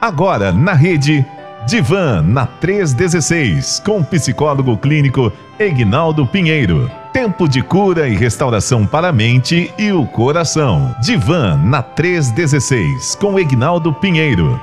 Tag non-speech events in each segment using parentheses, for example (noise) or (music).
Agora na rede Divan na 316 com psicólogo clínico Egnaldo Pinheiro. Tempo de cura e restauração para a mente e o coração. Divan na 316 com Egnaldo Pinheiro.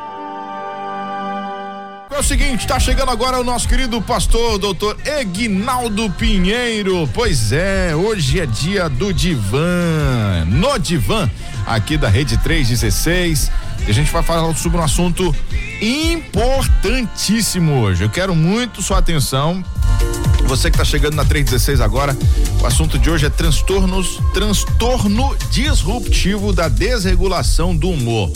É o seguinte, está chegando agora o nosso querido pastor, doutor Egnaldo Pinheiro. Pois é, hoje é dia do divã. No divã, aqui da Rede 316. E a gente vai falar sobre um assunto importantíssimo hoje. Eu quero muito sua atenção. Você que está chegando na 316 agora, o assunto de hoje é transtornos, transtorno disruptivo da desregulação do humor.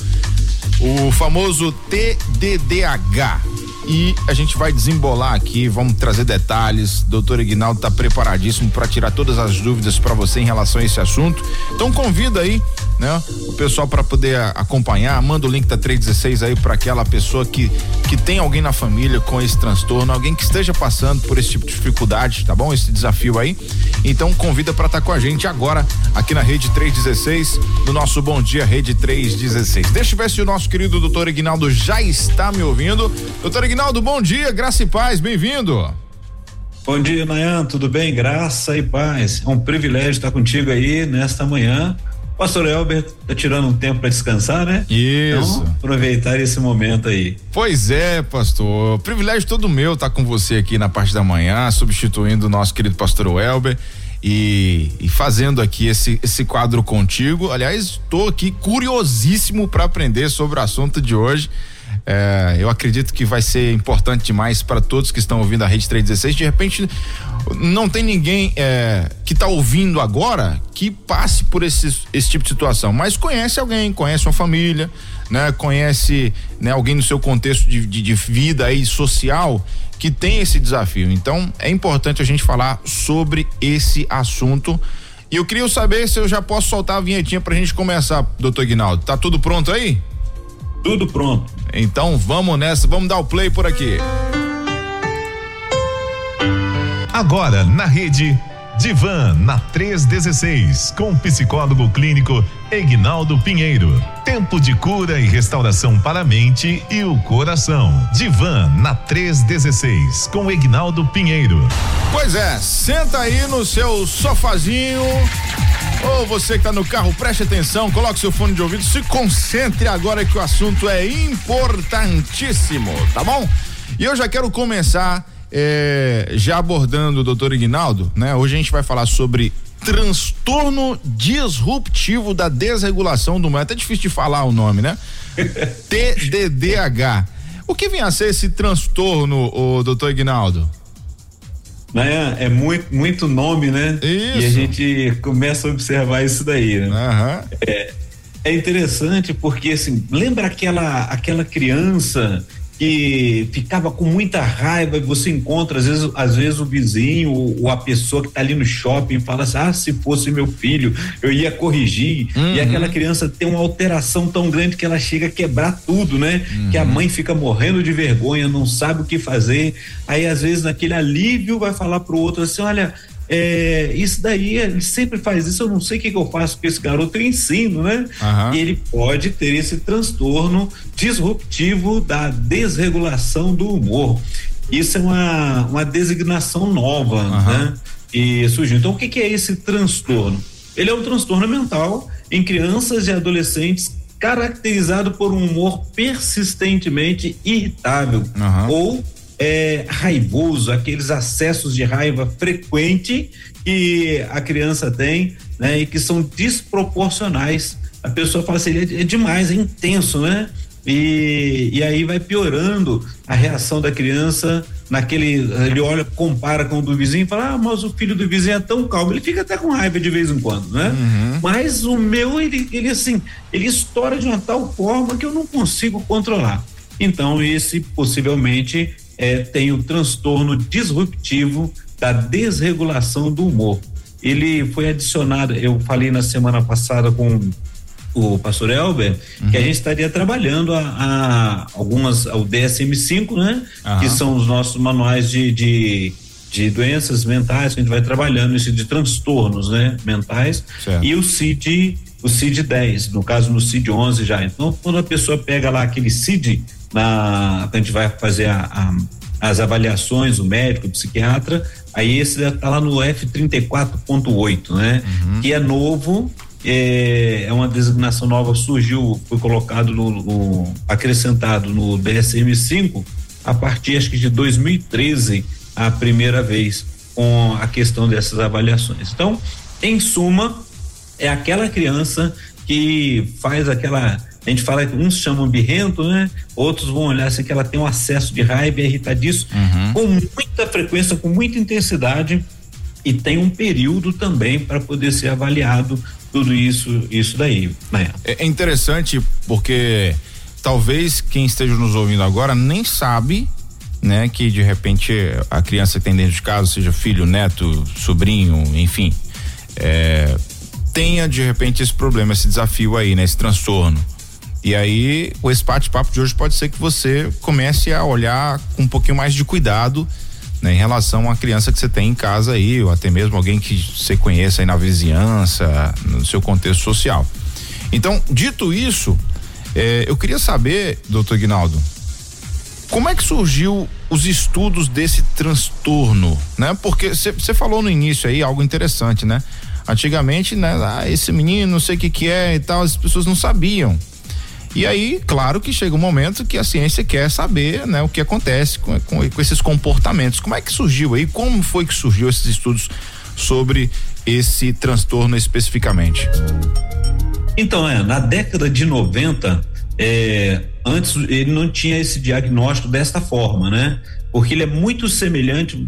O famoso TDDH e a gente vai desembolar aqui, vamos trazer detalhes. Doutor Ignaldo está preparadíssimo para tirar todas as dúvidas para você em relação a esse assunto. Então convida aí, né, o pessoal para poder acompanhar. Manda o link da 316 aí para aquela pessoa que que tem alguém na família com esse transtorno, alguém que esteja passando por esse tipo de dificuldade, tá bom? Esse desafio aí. Então convida para estar tá com a gente agora aqui na Rede 316, no nosso Bom Dia Rede 316. Deixa eu ver se o nosso querido doutor Ignaldo já está me ouvindo. Doutor Ignaldo, bom dia, graça e paz, bem-vindo. Bom dia, Nayan, tudo bem? Graça e paz. É um privilégio estar contigo aí nesta manhã. Pastor Elber tá tirando um tempo para descansar, né? Isso. Então, aproveitar esse momento aí. Pois é, pastor. Privilégio todo meu estar tá com você aqui na parte da manhã, substituindo o nosso querido pastor Elber. E, e, fazendo aqui esse, esse quadro contigo. Aliás, estou aqui curiosíssimo para aprender sobre o assunto de hoje. É, eu acredito que vai ser importante demais para todos que estão ouvindo a Rede 316. De repente, não tem ninguém é, que está ouvindo agora que passe por esse, esse tipo de situação, mas conhece alguém, conhece uma família, né? Conhece né, alguém no seu contexto de, de, de vida aí social que tem esse desafio. Então, é importante a gente falar sobre esse assunto. E eu queria saber se eu já posso soltar a vinhetinha para a gente começar, doutor Guinaldo. Tá tudo pronto aí? Tudo pronto. Então vamos nessa, vamos dar o play por aqui. Agora na rede Divan na 316 com o psicólogo clínico Egnaldo Pinheiro. Tempo de cura e restauração para a mente e o coração. Divan na 316 com Egnaldo Pinheiro. Pois é, senta aí no seu sofazinho ou você que está no carro, preste atenção, coloque seu fone de ouvido, se concentre agora que o assunto é importantíssimo, tá bom? E eu já quero começar é, já abordando o doutor Ignaldo, né? Hoje a gente vai falar sobre transtorno disruptivo da desregulação do humor. É até difícil de falar o nome, né? (laughs) TDDH. O que vem a ser esse transtorno, o doutor Ignaldo? Né? É muito, muito nome, né? Isso. E a gente começa a observar isso daí, né? Uhum. É, é interessante porque, assim, lembra aquela, aquela criança que ficava com muita raiva e você encontra às vezes, às vezes o vizinho ou, ou a pessoa que está ali no shopping fala assim, ah, se fosse meu filho, eu ia corrigir. Uhum. E aquela criança tem uma alteração tão grande que ela chega a quebrar tudo, né? Uhum. Que a mãe fica morrendo de vergonha, não sabe o que fazer. Aí às vezes naquele alívio vai falar pro outro assim, olha, é, isso daí, ele sempre faz isso, eu não sei o que, que eu faço com esse garoto, eu ensino, né? Uhum. E ele pode ter esse transtorno disruptivo da desregulação do humor. Isso é uma, uma designação nova, uhum. né? E surgiu. Então, o que, que é esse transtorno? Ele é um transtorno mental em crianças e adolescentes caracterizado por um humor persistentemente irritável uhum. ou é, raivoso, aqueles acessos de raiva frequente que a criança tem, né? E que são desproporcionais. A pessoa fala assim, é, é demais, é intenso, né? E, e aí vai piorando a reação da criança naquele, ele olha, compara com o do vizinho e fala, ah, mas o filho do vizinho é tão calmo, ele fica até com raiva de vez em quando, né? Uhum. Mas o meu, ele, ele assim, ele estoura de uma tal forma que eu não consigo controlar. Então, esse possivelmente é, tem o transtorno disruptivo da desregulação do humor. Ele foi adicionado, eu falei na semana passada com o pastor Elber, uhum. que a gente estaria trabalhando a, a algumas, o DSM-5, né? Uhum. Que são os nossos manuais de, de de doenças mentais, que a gente vai trabalhando, esse de transtornos, né, mentais, certo. e o CID, o CID 10, no caso no CID 11 já. Então, quando a pessoa pega lá aquele CID, na, a gente vai fazer a, a, as avaliações, o médico, o psiquiatra, aí esse está lá no F34.8, né, uhum. que é novo, é, é, uma designação nova, surgiu, foi colocado no, no acrescentado no DSM 5 a partir acho que de 2013 a primeira vez com a questão dessas avaliações. Então, em suma, é aquela criança que faz aquela. A gente fala que uns chamam birrento, né? Outros vão olhar assim que ela tem um acesso de raiva e é irritadiço uhum. com muita frequência, com muita intensidade e tem um período também para poder ser avaliado tudo isso, isso daí. Né? É interessante porque talvez quem esteja nos ouvindo agora nem sabe né, que de repente a criança que tem dentro de casa, seja filho, neto, sobrinho, enfim, é, tenha de repente esse problema, esse desafio aí, né, esse transtorno. E aí, esse bate-papo de hoje pode ser que você comece a olhar com um pouquinho mais de cuidado né, em relação à criança que você tem em casa aí, ou até mesmo alguém que você conheça aí na vizinhança, no seu contexto social. Então, dito isso, é, eu queria saber, doutor Guinaldo, como é que surgiu os estudos desse transtorno, né? Porque você falou no início aí algo interessante, né? Antigamente, né? Ah, esse menino, não sei o que que é e tal, as pessoas não sabiam. E aí, claro que chega um momento que a ciência quer saber, né? O que acontece com, com, com esses comportamentos. Como é que surgiu aí? Como foi que surgiu esses estudos sobre esse transtorno especificamente? Então, é, na década de 90, é, antes ele não tinha esse diagnóstico desta forma, né? Porque ele é muito semelhante.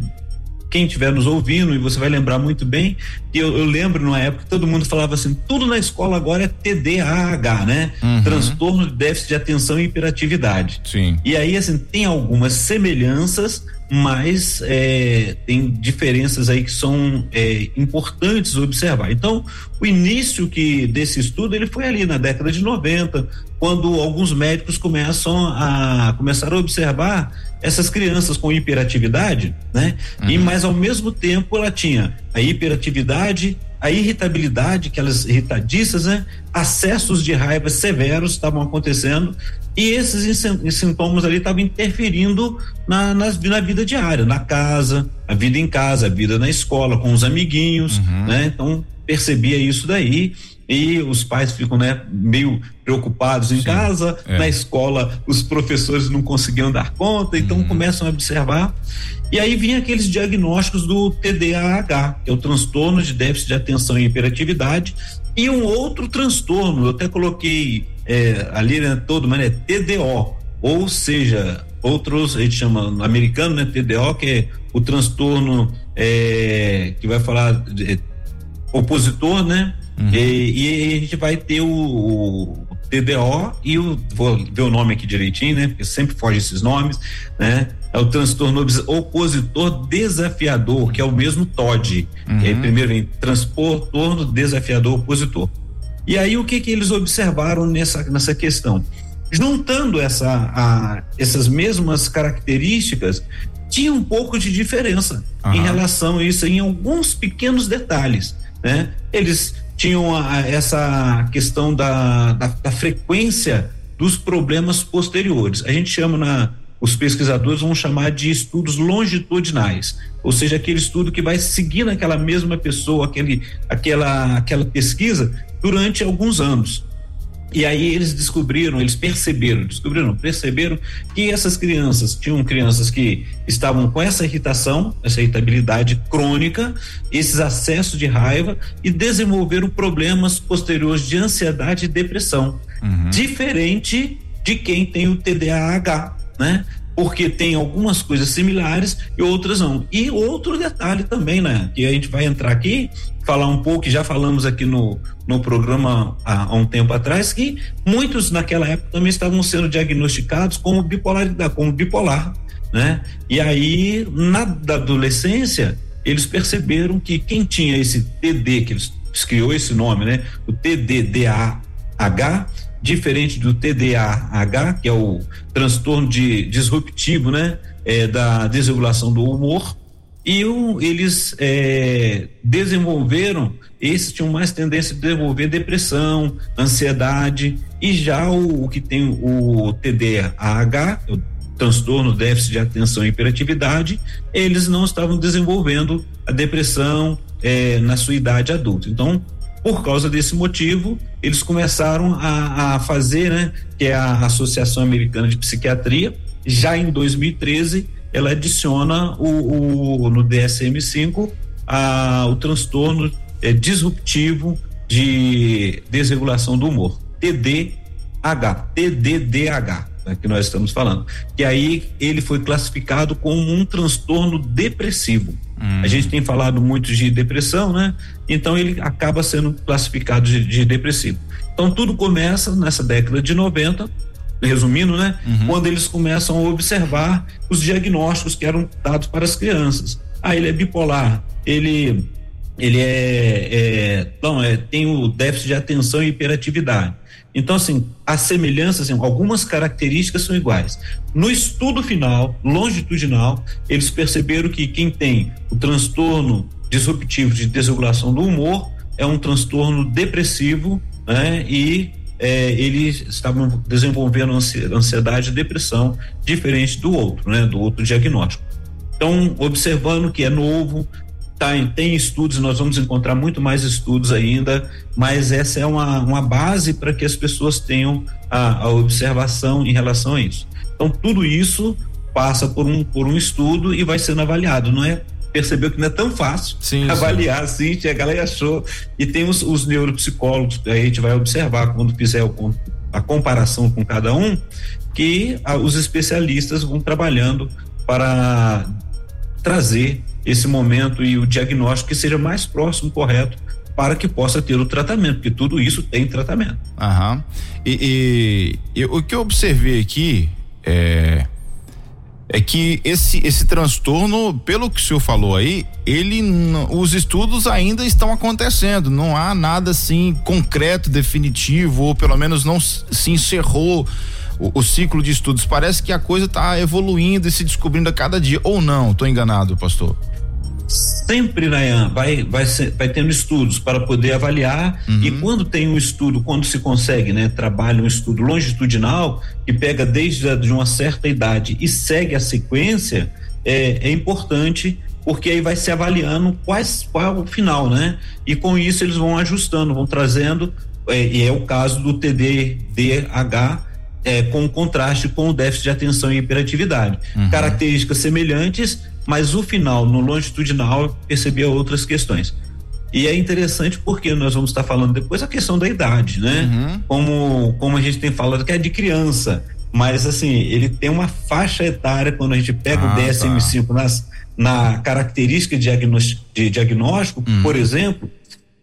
Quem estiver nos ouvindo, e você vai lembrar muito bem, que eu, eu, lembro numa época que todo mundo falava assim: tudo na escola agora é TDAH, né? Uhum. Transtorno de déficit de atenção e hiperatividade. Sim. E aí, assim, tem algumas semelhanças, mas é, tem diferenças aí que são é, importantes observar. Então, o início que desse estudo ele foi ali na década de 90, quando alguns médicos começam a começaram a observar essas crianças com hiperatividade, né? Uhum. E mas ao mesmo tempo ela tinha a hiperatividade, a irritabilidade, aquelas irritadiças, né? Acessos de raiva severos estavam acontecendo e esses sintomas ali estavam interferindo na, na, na, vida diária, na casa, a vida em casa, a vida na escola, com os amiguinhos, uhum. né? Então percebia isso daí e os pais ficam né, meio preocupados em Sim, casa, é. na escola os professores não conseguiam dar conta, então uhum. começam a observar. E aí vinha aqueles diagnósticos do TDAH, que é o transtorno de déficit de atenção e hiperatividade, e um outro transtorno, eu até coloquei é, ali né, todo, mas é TDO, ou seja, outros, a gente chama no americano, né, TDO, que é o transtorno é, que vai falar de, opositor, né? Uhum. E, e, a gente vai ter o, o, TDO e o vou ver o nome aqui direitinho, né? Porque sempre foge esses nomes, né? É o transtorno opositor desafiador, que é o mesmo TOD. Uhum. Aí primeiro vem transtorno desafiador opositor. E aí o que que eles observaram nessa nessa questão? Juntando essa a, essas mesmas características, tinha um pouco de diferença uhum. em relação a isso em alguns pequenos detalhes, né? Eles tinham a, essa questão da, da, da, frequência dos problemas posteriores. A gente chama na os pesquisadores vão chamar de estudos longitudinais, ou seja, aquele estudo que vai seguir naquela mesma pessoa, aquele, aquela, aquela pesquisa durante alguns anos. E aí eles descobriram, eles perceberam, descobriram, perceberam que essas crianças tinham crianças que estavam com essa irritação, essa irritabilidade crônica, esses acessos de raiva e desenvolveram problemas posteriores de ansiedade e depressão, uhum. diferente de quem tem o TDAH, né? Porque tem algumas coisas similares e outras não. E outro detalhe também, né? Que a gente vai entrar aqui, falar um pouco, já falamos aqui no, no programa há, há um tempo atrás, que muitos naquela época também estavam sendo diagnosticados como bipolaridade, como bipolar, né? E aí, na adolescência, eles perceberam que quem tinha esse TD, que eles criou esse nome, né? O TDDAH, diferente do TDAH, que é o transtorno de disruptivo, né? É, da desregulação do humor, e eles é, desenvolveram, esses tinham mais tendência de desenvolver depressão, ansiedade, e já o, o que tem o TDAH, o transtorno déficit de atenção e hiperatividade, eles não estavam desenvolvendo a depressão é, na sua idade adulta. Então, por causa desse motivo, eles começaram a, a fazer, né, que é a Associação Americana de Psiquiatria, já em 2013 ela adiciona o, o no DSM-5 a, o transtorno é, disruptivo de desregulação do humor, TDDH, né, que nós estamos falando. Que aí ele foi classificado como um transtorno depressivo. Hum. A gente tem falado muito de depressão, né? Então ele acaba sendo classificado de, de depressivo. Então tudo começa nessa década de 90 resumindo, né? Uhum. Quando eles começam a observar os diagnósticos que eram dados para as crianças. Ah, ele é bipolar, ele ele é, é não é tem o déficit de atenção e hiperatividade. Então, assim, as semelhanças, assim, algumas características são iguais. No estudo final, longitudinal, eles perceberam que quem tem o transtorno disruptivo de desregulação do humor é um transtorno depressivo, né? E é, eles estavam desenvolvendo ansiedade e depressão diferente do outro, né, do outro diagnóstico. Então, observando que é novo, tá, tem estudos, nós vamos encontrar muito mais estudos ainda, mas essa é uma, uma base para que as pessoas tenham a, a observação em relação a isso. Então, tudo isso passa por um, por um estudo e vai sendo avaliado, não é percebeu que não é tão fácil sim, (laughs) avaliar sim. assim, chegar lá e achou. E tem os, os neuropsicólogos, a gente vai observar quando fizer o, a comparação com cada um, que a, os especialistas vão trabalhando para trazer esse momento e o diagnóstico que seja mais próximo, correto, para que possa ter o tratamento, porque tudo isso tem tratamento. Aham. E, e, e o que eu observei aqui é é que esse esse transtorno, pelo que o senhor falou aí, ele os estudos ainda estão acontecendo, não há nada assim concreto, definitivo, ou pelo menos não se encerrou o, o ciclo de estudos. Parece que a coisa está evoluindo e se descobrindo a cada dia, ou não? Estou enganado, pastor? Sempre, Nayan, vai, vai, ser, vai tendo estudos para poder avaliar uhum. e quando tem um estudo, quando se consegue, né, trabalha um estudo longitudinal que pega desde a, de uma certa idade e segue a sequência, é, é importante porque aí vai se avaliando quais, qual é o final, né? E com isso eles vão ajustando, vão trazendo, é, e é o caso do TDDH, é, com contraste com o déficit de atenção e hiperatividade. Uhum. Características semelhantes, mas o final, no longitudinal, percebia outras questões. E é interessante porque nós vamos estar falando depois a questão da idade, né? Uhum. Como, como a gente tem falado que é de criança, mas assim, ele tem uma faixa etária quando a gente pega ah, o DSM-5 tá. nas, na característica de diagnóstico, de diagnóstico uhum. por exemplo,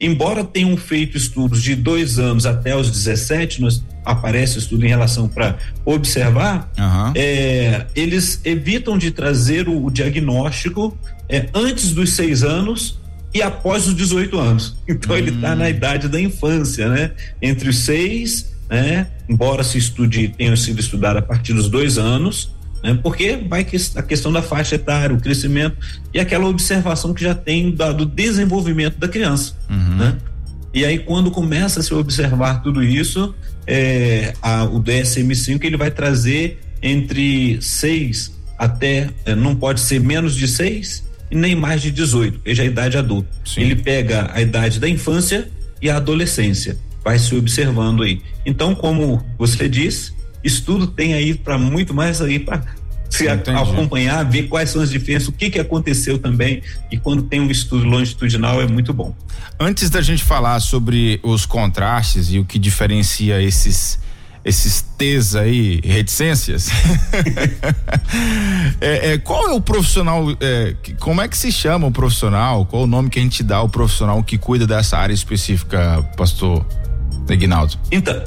embora tenham feito estudos de dois anos até os 17, nós aparece estudo em relação para observar, uhum. é, eles evitam de trazer o, o diagnóstico é, antes dos seis anos e após os 18 anos. (laughs) Então ele está na hum. idade da infância, né? Entre os seis, né? Embora se estude, tenha sido estudado a partir dos dois anos, né? Porque vai que a questão da faixa etária, o crescimento e aquela observação que já tem da, do desenvolvimento da criança, uhum. né? E aí quando começa a se observar tudo isso, é, a, o DSM-5 ele vai trazer entre 6 até, é, não pode ser menos de 6 e nem mais de 18, veja a idade adulta. Sim. Ele pega a idade da infância e a adolescência, vai se observando aí. Então, como você disse, estudo tem aí para muito mais aí para se acompanhar, ver quais são as diferenças, o que que aconteceu também e quando tem um estudo longitudinal é muito bom. Antes da gente falar sobre os contrastes e o que diferencia esses esses T's aí, reticências. (laughs) é, é, qual é o profissional? É, como é que se chama o profissional? Qual o nome que a gente dá ao profissional que cuida dessa área específica, pastor Ignaldo? Então,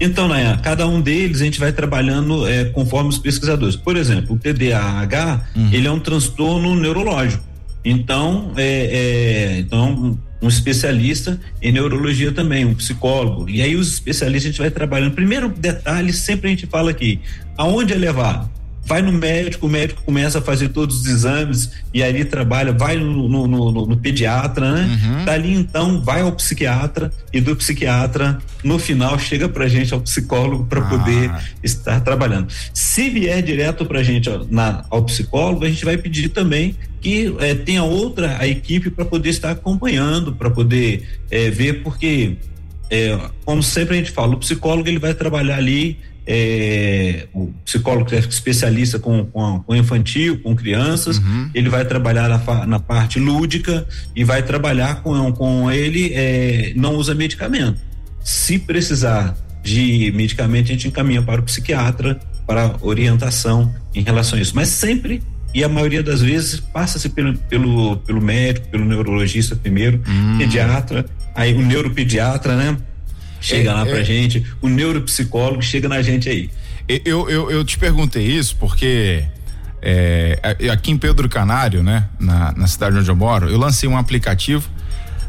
então, Nayan, cada um deles a gente vai trabalhando é, conforme os pesquisadores. Por exemplo, o TDAH, uhum. ele é um transtorno neurológico. Então, é, é, então, um especialista em neurologia também, um psicólogo. E aí os especialistas a gente vai trabalhando. Primeiro detalhe, sempre a gente fala aqui, aonde é levado? Vai no médico, o médico começa a fazer todos os exames e ali trabalha, vai no, no, no, no pediatra, né? Uhum. Dali então vai ao psiquiatra e do psiquiatra no final chega pra gente ao psicólogo para ah. poder estar trabalhando. Se vier direto pra gente ó, na, ao psicólogo, a gente vai pedir também que é, tenha outra a equipe para poder estar acompanhando, para poder é, ver, porque é, como sempre a gente fala, o psicólogo ele vai trabalhar ali é, o psicólogo é especialista com, com, com infantil, com crianças, uhum. ele vai trabalhar na, na, parte lúdica e vai trabalhar com, com ele, é, não usa medicamento. Se precisar de medicamento, a gente encaminha para o psiquiatra para orientação em relação a isso. Mas sempre e a maioria das vezes passa-se pelo, pelo, pelo médico, pelo neurologista primeiro, hum. pediatra, aí o neuropediatra, né? Chega é, lá pra é, gente, o neuropsicólogo chega na gente aí. Eu, eu, eu te perguntei isso porque é, aqui em Pedro Canário, né, na, na cidade onde eu moro, eu lancei um aplicativo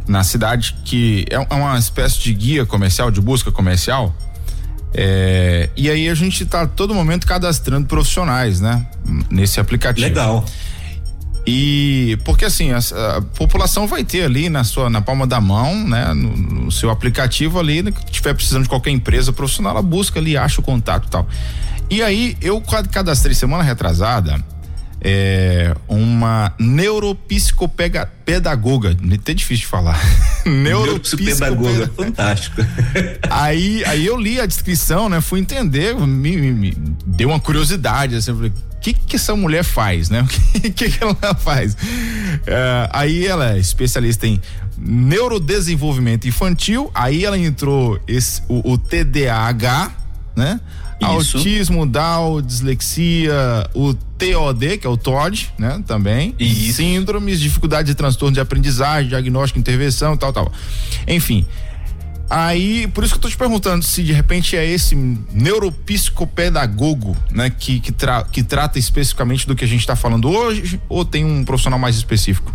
na cidade que é, é uma espécie de guia comercial, de busca comercial. É, e aí a gente está todo momento cadastrando profissionais, né? Nesse aplicativo. Legal. E porque assim, a, a, população vai ter ali na sua na palma da mão, né, no, no seu aplicativo ali, né, que tiver precisando de qualquer empresa profissional, ela busca ali, acha o contato e tal. E aí eu cadastrei semana retrasada é, uma neuropsicopedagoga, até difícil de falar. (laughs) neuropsicopedagoga, fantástico. (laughs) aí, aí eu li a descrição, né? Fui entender, me, me, me deu uma curiosidade, assim, eu falei, que que essa mulher faz, né? (laughs) O que, que, que ela faz? É, aí ela é especialista em neurodesenvolvimento infantil, aí ela entrou esse, o, o TDAH, né? Isso. Autismo, Down, dislexia, o TOD, que é o TOD, né? Também. Isso. Síndromes, dificuldade de transtorno de aprendizagem, diagnóstico, intervenção, tal, tal. Enfim, Aí, por isso que eu tô te perguntando se de repente é esse neuropsicopedagogo, né, que, que, tra que trata especificamente do que a gente está falando hoje, ou tem um profissional mais específico?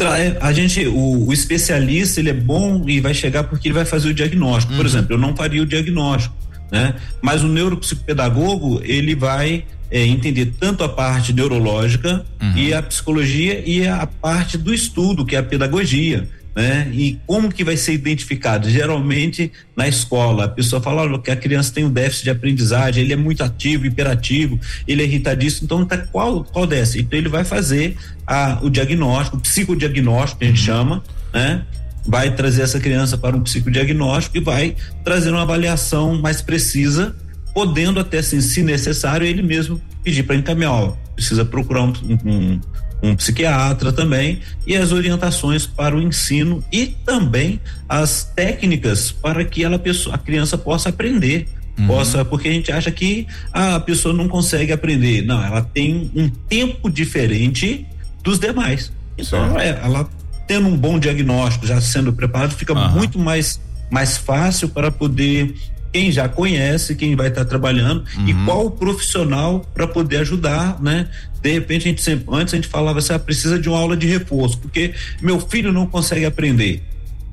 É, a gente, o, o, especialista, ele é bom e vai chegar porque ele vai fazer o diagnóstico. Uhum. Por exemplo, eu não faria o diagnóstico, né? Mas o neuropsicopedagogo, ele vai é, entender tanto a parte neurológica uhum. e a psicologia e a parte do estudo, que é a pedagogia né? E como que vai ser identificado? Geralmente na escola, a pessoa fala olha, que a criança tem um déficit de aprendizagem, ele é muito ativo, hiperativo, ele é irritadíssimo, então tá qual qual desse? Então ele vai fazer a, o diagnóstico, o psicodiagnóstico que a gente uhum. chama, né? Vai trazer essa criança para um psicodiagnóstico e vai trazer uma avaliação mais precisa, podendo até assim, se necessário, ele mesmo pedir para encaminhar, ó, precisa procurar um, um um psiquiatra também e as orientações para o ensino e também as técnicas para que ela a criança possa aprender. Uhum. Possa, porque a gente acha que a pessoa não consegue aprender. Não, ela tem um tempo diferente dos demais. Então, é, ela tendo um bom diagnóstico, já sendo preparado, fica uhum. muito mais mais fácil para poder quem já conhece, quem vai estar tá trabalhando uhum. e qual o profissional para poder ajudar, né? De repente a gente sempre, antes a gente falava assim, ah, precisa de uma aula de reforço, porque meu filho não consegue aprender.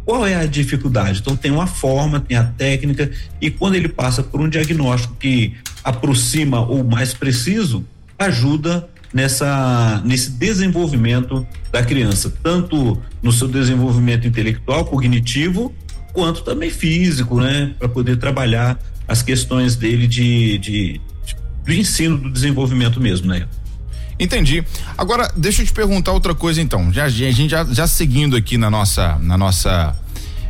Qual é a dificuldade? Então tem uma forma, tem a técnica e quando ele passa por um diagnóstico que aproxima ou mais preciso, ajuda nessa nesse desenvolvimento da criança, tanto no seu desenvolvimento intelectual, cognitivo, quanto também físico, né, para poder trabalhar as questões dele de, de, de, do ensino, do desenvolvimento mesmo, né? Entendi. Agora, deixa eu te perguntar outra coisa então. Já, a gente já, já seguindo aqui na nossa, na nossa,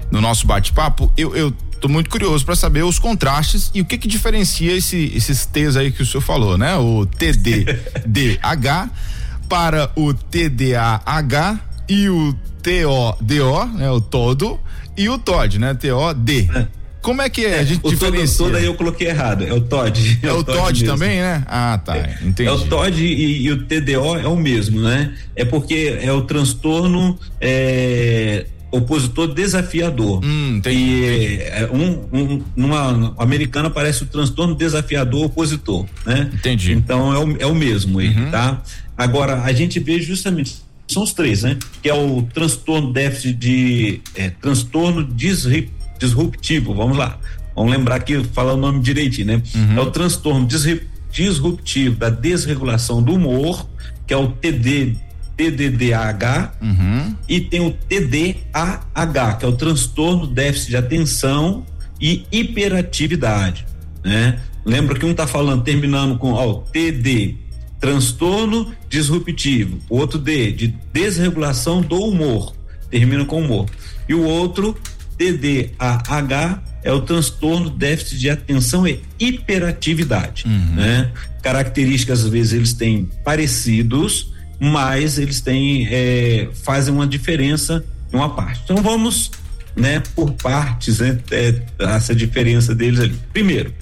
no nosso bate-papo, eu, eu tô muito curioso para saber os contrastes e o que que diferencia esse, esses T's aí que o senhor falou, né? O TDDH para o TDAH e o TODO, né? O todo e o TOD, né? T-O-D. Como é que é? A gente o diferencia. Todo, todo aí eu coloquei errado. É o Todd. É, é o, Todd, também, né? Ah, tá. É, entendi. É o Todd e, e, o TDO é o mesmo, né? É porque é o transtorno é, opositor desafiador. Hum. E é, um, um, numa americana parece o transtorno desafiador opositor, né? Entendi. Então é o, é o mesmo aí, uhum. tá? Agora, a gente vê justamente são os três, né? Que é o transtorno déficit de é, transtorno disruptivo, vamos lá. Vamos lembrar aqui, falar o nome direitinho, né? Uhum. É o transtorno disruptivo da desregulação do humor, que é o TD, TDDAH, uhum. e tem o TDAH, que é o transtorno déficit de atenção e hiperatividade, né? Lembra que um está falando, terminando com ó, TD, transtorno disruptivo, o outro D, de desregulação do humor, termina com humor. E o outro, TDAH, é o transtorno déficit de atenção e hiperatividade, uhum. né? Características às vezes eles têm parecidos, mas eles têm é, fazem uma diferença em uma parte. Então vamos, né, por partes, né, é, essa diferença deles ali. Primeiro,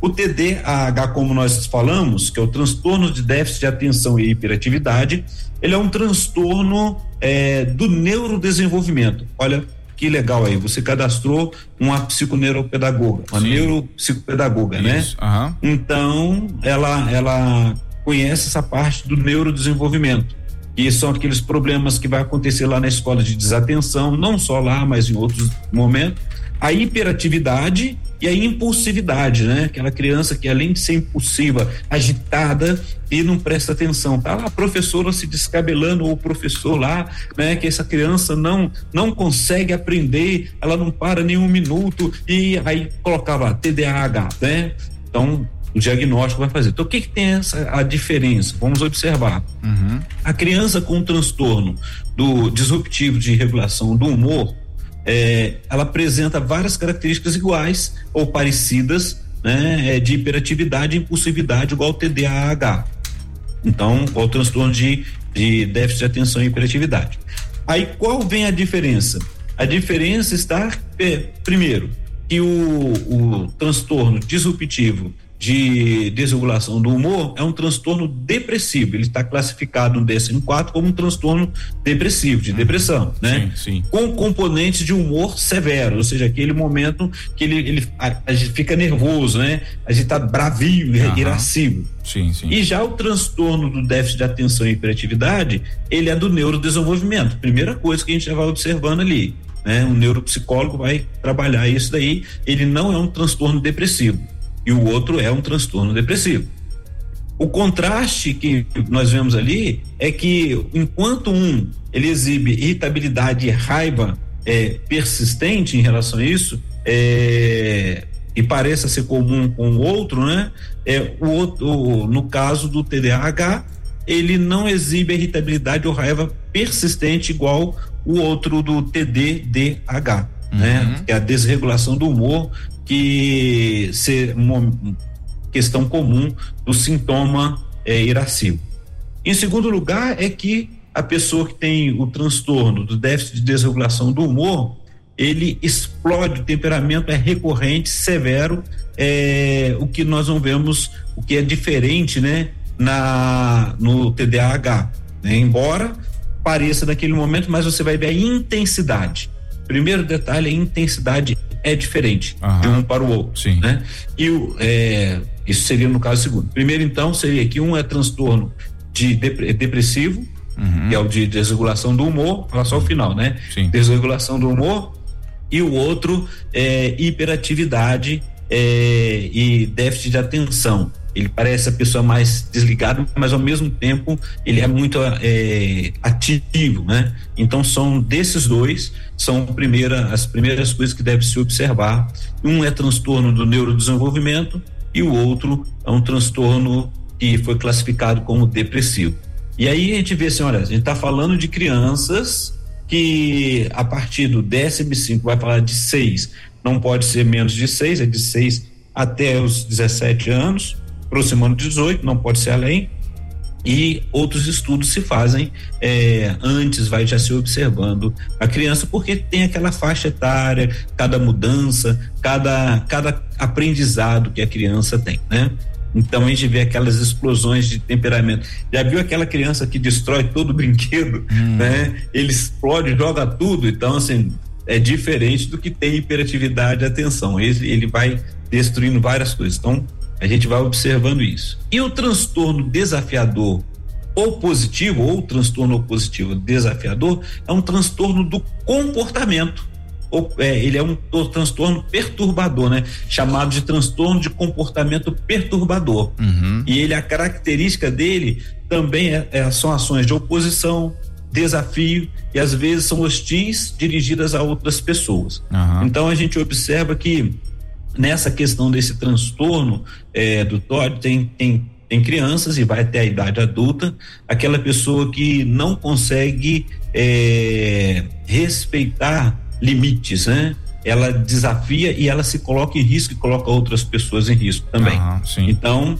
o TDAH, como nós falamos, que é o transtorno de déficit de atenção e hiperatividade, ele é um transtorno é, do neurodesenvolvimento. Olha que legal aí, você cadastrou uma psiconeuropedagoga, uma Sim. neuropsicopedagoga, né? Isso, né? Uhum. Então, ela, ela conhece essa parte do neurodesenvolvimento. E são aqueles problemas que vai acontecer lá na escola de desatenção, não só lá, mas em outros momentos. A hiperatividade e a impulsividade, né? Aquela criança que além de ser impulsiva, agitada e não presta atenção, tá lá a professora se descabelando ou o professor lá, né? Que essa criança não não consegue aprender, ela não para nem um minuto e aí colocava TDAH, né? Então o diagnóstico vai fazer. Então, o que, que tem essa a diferença? Vamos observar. Uhum. A criança com transtorno do disruptivo de regulação do humor, é, ela apresenta várias características iguais ou parecidas, né, é, de hiperatividade e impulsividade igual ao TDAH. Então, o transtorno de, de déficit de atenção e hiperatividade. Aí, qual vem a diferença? A diferença está, é, primeiro, que o, o transtorno disruptivo de desregulação do humor é um transtorno depressivo. Ele está classificado no DSM-4 como um transtorno depressivo, de depressão, né? Sim, sim. Com componentes de humor severo, ou seja, aquele momento que ele, ele a, a gente fica nervoso, né? A gente está bravio, uhum. irascível. Sim, sim. E já o transtorno do déficit de atenção e hiperatividade, ele é do neurodesenvolvimento. Primeira coisa que a gente já vai observando ali. Né? Um neuropsicólogo vai trabalhar isso daí. Ele não é um transtorno depressivo e o outro é um transtorno depressivo. O contraste que nós vemos ali é que enquanto um ele exibe irritabilidade e raiva é, persistente em relação a isso, é, e pareça ser comum com o outro, né? É, o outro, no caso do TDAH, ele não exibe irritabilidade ou raiva persistente igual o outro do TDDH, né? uhum. né? Que é a desregulação do humor que ser uma questão comum do sintoma é, irascível. Em segundo lugar, é que a pessoa que tem o transtorno do déficit de desregulação do humor, ele explode, o temperamento é recorrente, severo, é, o que nós não vemos, o que é diferente, né, na no TDAH, né? embora pareça naquele momento, mas você vai ver a intensidade. Primeiro detalhe, a intensidade é diferente uhum. de um para o outro. Sim. Né? E o, é, isso seria no caso segundo. Primeiro, então, seria que um é transtorno de depressivo, uhum. que é o de desregulação do humor, fala só o final, né? Sim. Desregulação do humor, e o outro é hiperatividade é, e déficit de atenção ele parece a pessoa mais desligada, mas ao mesmo tempo ele é muito é, ativo, né? Então são desses dois são primeira, as primeiras coisas que deve se observar. Um é transtorno do neurodesenvolvimento e o outro é um transtorno que foi classificado como depressivo. E aí a gente vê assim, olha, a gente está falando de crianças que a partir do DSM-5 vai falar de seis, não pode ser menos de seis, é de seis até os 17 anos aproximando 18, não pode ser além. E outros estudos se fazem é, antes, vai já se observando a criança, porque tem aquela faixa etária, cada mudança, cada, cada aprendizado que a criança tem, né? Então a gente vê aquelas explosões de temperamento. Já viu aquela criança que destrói todo o brinquedo, hum. né? Ele explode, joga tudo. Então, assim, é diferente do que tem hiperatividade e atenção. Ele, ele vai destruindo várias coisas. Então, a gente vai observando isso. E o transtorno desafiador ou positivo, ou transtorno positivo desafiador, é um transtorno do comportamento. é, ele é um transtorno perturbador, né? Chamado de transtorno de comportamento perturbador. Uhum. E ele, a característica dele também é, é, são ações de oposição, desafio e às vezes são hostis dirigidas a outras pessoas. Uhum. Então a gente observa que nessa questão desse transtorno é, do TOD tem, tem tem crianças e vai até a idade adulta, aquela pessoa que não consegue é, respeitar limites, né? Ela desafia e ela se coloca em risco e coloca outras pessoas em risco também. Ah, então,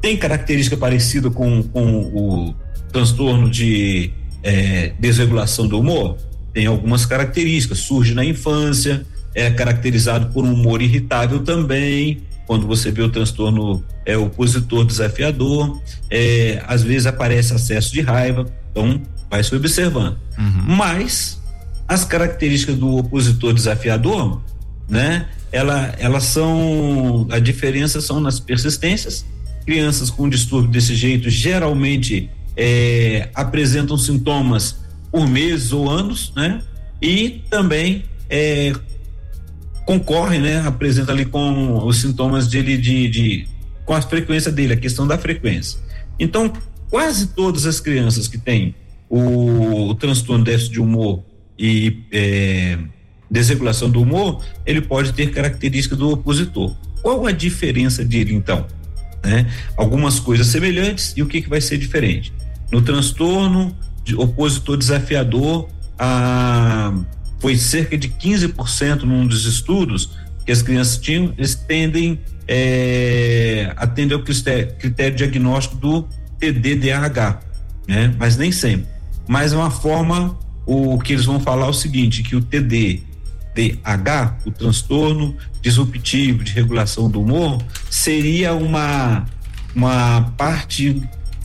tem característica parecida com, com o transtorno de é, desregulação do humor? Tem algumas características. Surge na infância, é caracterizado por um humor irritável também. Quando você vê o transtorno é opositor desafiador, é, às vezes aparece acesso de raiva, então vai se observando. Uhum. Mas as características do opositor desafiador, né? Ela, elas são a diferença são nas persistências. Crianças com distúrbio desse jeito geralmente é, apresentam sintomas por meses ou anos, né? E também é, concorre, né? Apresenta ali com os sintomas dele de, de com a frequência dele, a questão da frequência. Então, quase todas as crianças que têm o, o transtorno déficit de humor e é, desregulação do humor, ele pode ter característica do opositor. Qual a diferença dele, então? Né? Algumas coisas semelhantes e o que, que vai ser diferente? No transtorno de opositor desafiador, a, foi cerca de 15% num dos estudos que as crianças tinham, eles tendem é, a atender ao critério, critério diagnóstico do TDDH, né? mas nem sempre. Mas é uma forma o que eles vão falar é o seguinte, que o TDDH, o transtorno disruptivo de regulação do humor, seria uma uma parte,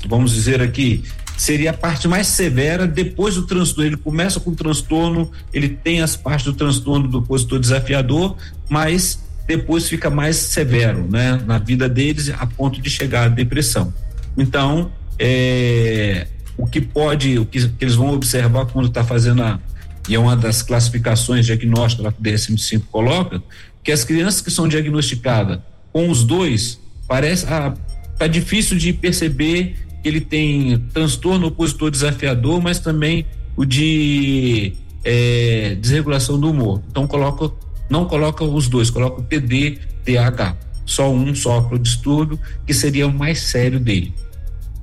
vamos dizer aqui, seria a parte mais severa depois do transtorno. Ele começa com o transtorno, ele tem as partes do transtorno do opositor desafiador, mas depois fica mais severo, né, na vida deles a ponto de chegar à depressão. Então, é, o que pode, o que, eles vão observar quando está fazendo a e é uma das classificações diagnósticas que o DSM-5 coloca, que as crianças que são diagnosticadas com os dois, parece ah, tá difícil de perceber ele tem transtorno opositor desafiador, mas também o de é, desregulação do humor. Então coloca, não coloca os dois, coloca o TD, TH, só um sofre o distúrbio, que seria o mais sério dele.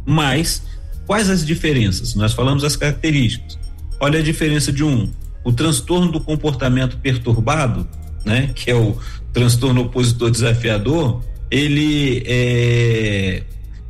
Mas Quais as diferenças? Nós falamos as características. Olha a diferença de um, o transtorno do comportamento perturbado, né, que é o transtorno opositor desafiador, ele é,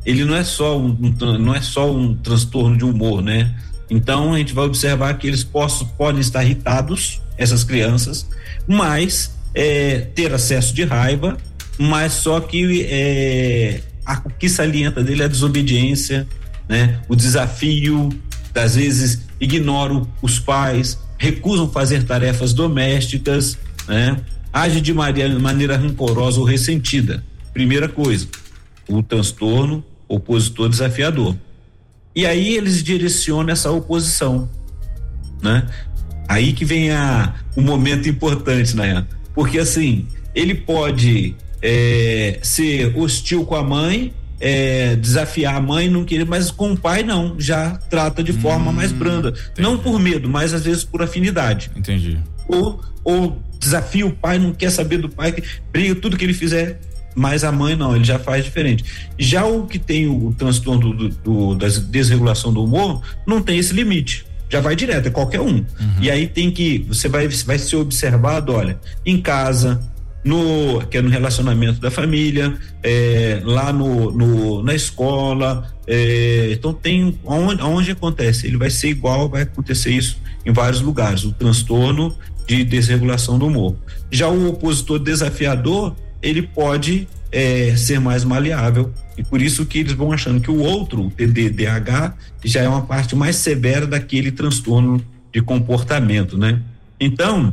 ele não é só um, não é só um transtorno de humor, né? Então a gente vai observar que eles possam, podem estar irritados, essas crianças, mas é, ter acesso de raiva, mas só que é, a, o que salienta dele é a desobediência, né? O desafio, às vezes ignoram os pais, recusam fazer tarefas domésticas, né? Age de maneira rancorosa ou ressentida. Primeira coisa, o transtorno opositor desafiador. E aí eles direcionam essa oposição, né? Aí que vem a, o momento importante, né? Porque assim, ele pode é, ser hostil com a mãe, é, desafiar a mãe, não querer, mas com o pai não, já trata de forma hum, mais branda. Entendi. Não por medo, mas às vezes por afinidade. Entendi. Ou, ou desafia o pai, não quer saber do pai, briga tudo que ele fizer, mas a mãe não, ele já faz diferente. Já o que tem o, transtorno do, do, da desregulação do humor, não tem esse limite. Já vai direto, é qualquer um. Uhum. E aí tem que, você vai, vai ser observado, olha, em casa, no que é no relacionamento da família, é, lá no, no, na escola. É, então tem onde, onde acontece, ele vai ser igual, vai acontecer isso em vários lugares, o transtorno de desregulação do humor. Já o opositor desafiador, ele pode é, ser mais maleável e por isso que eles vão achando que o outro, o TDDH, já é uma parte mais severa daquele transtorno de comportamento, né? Então,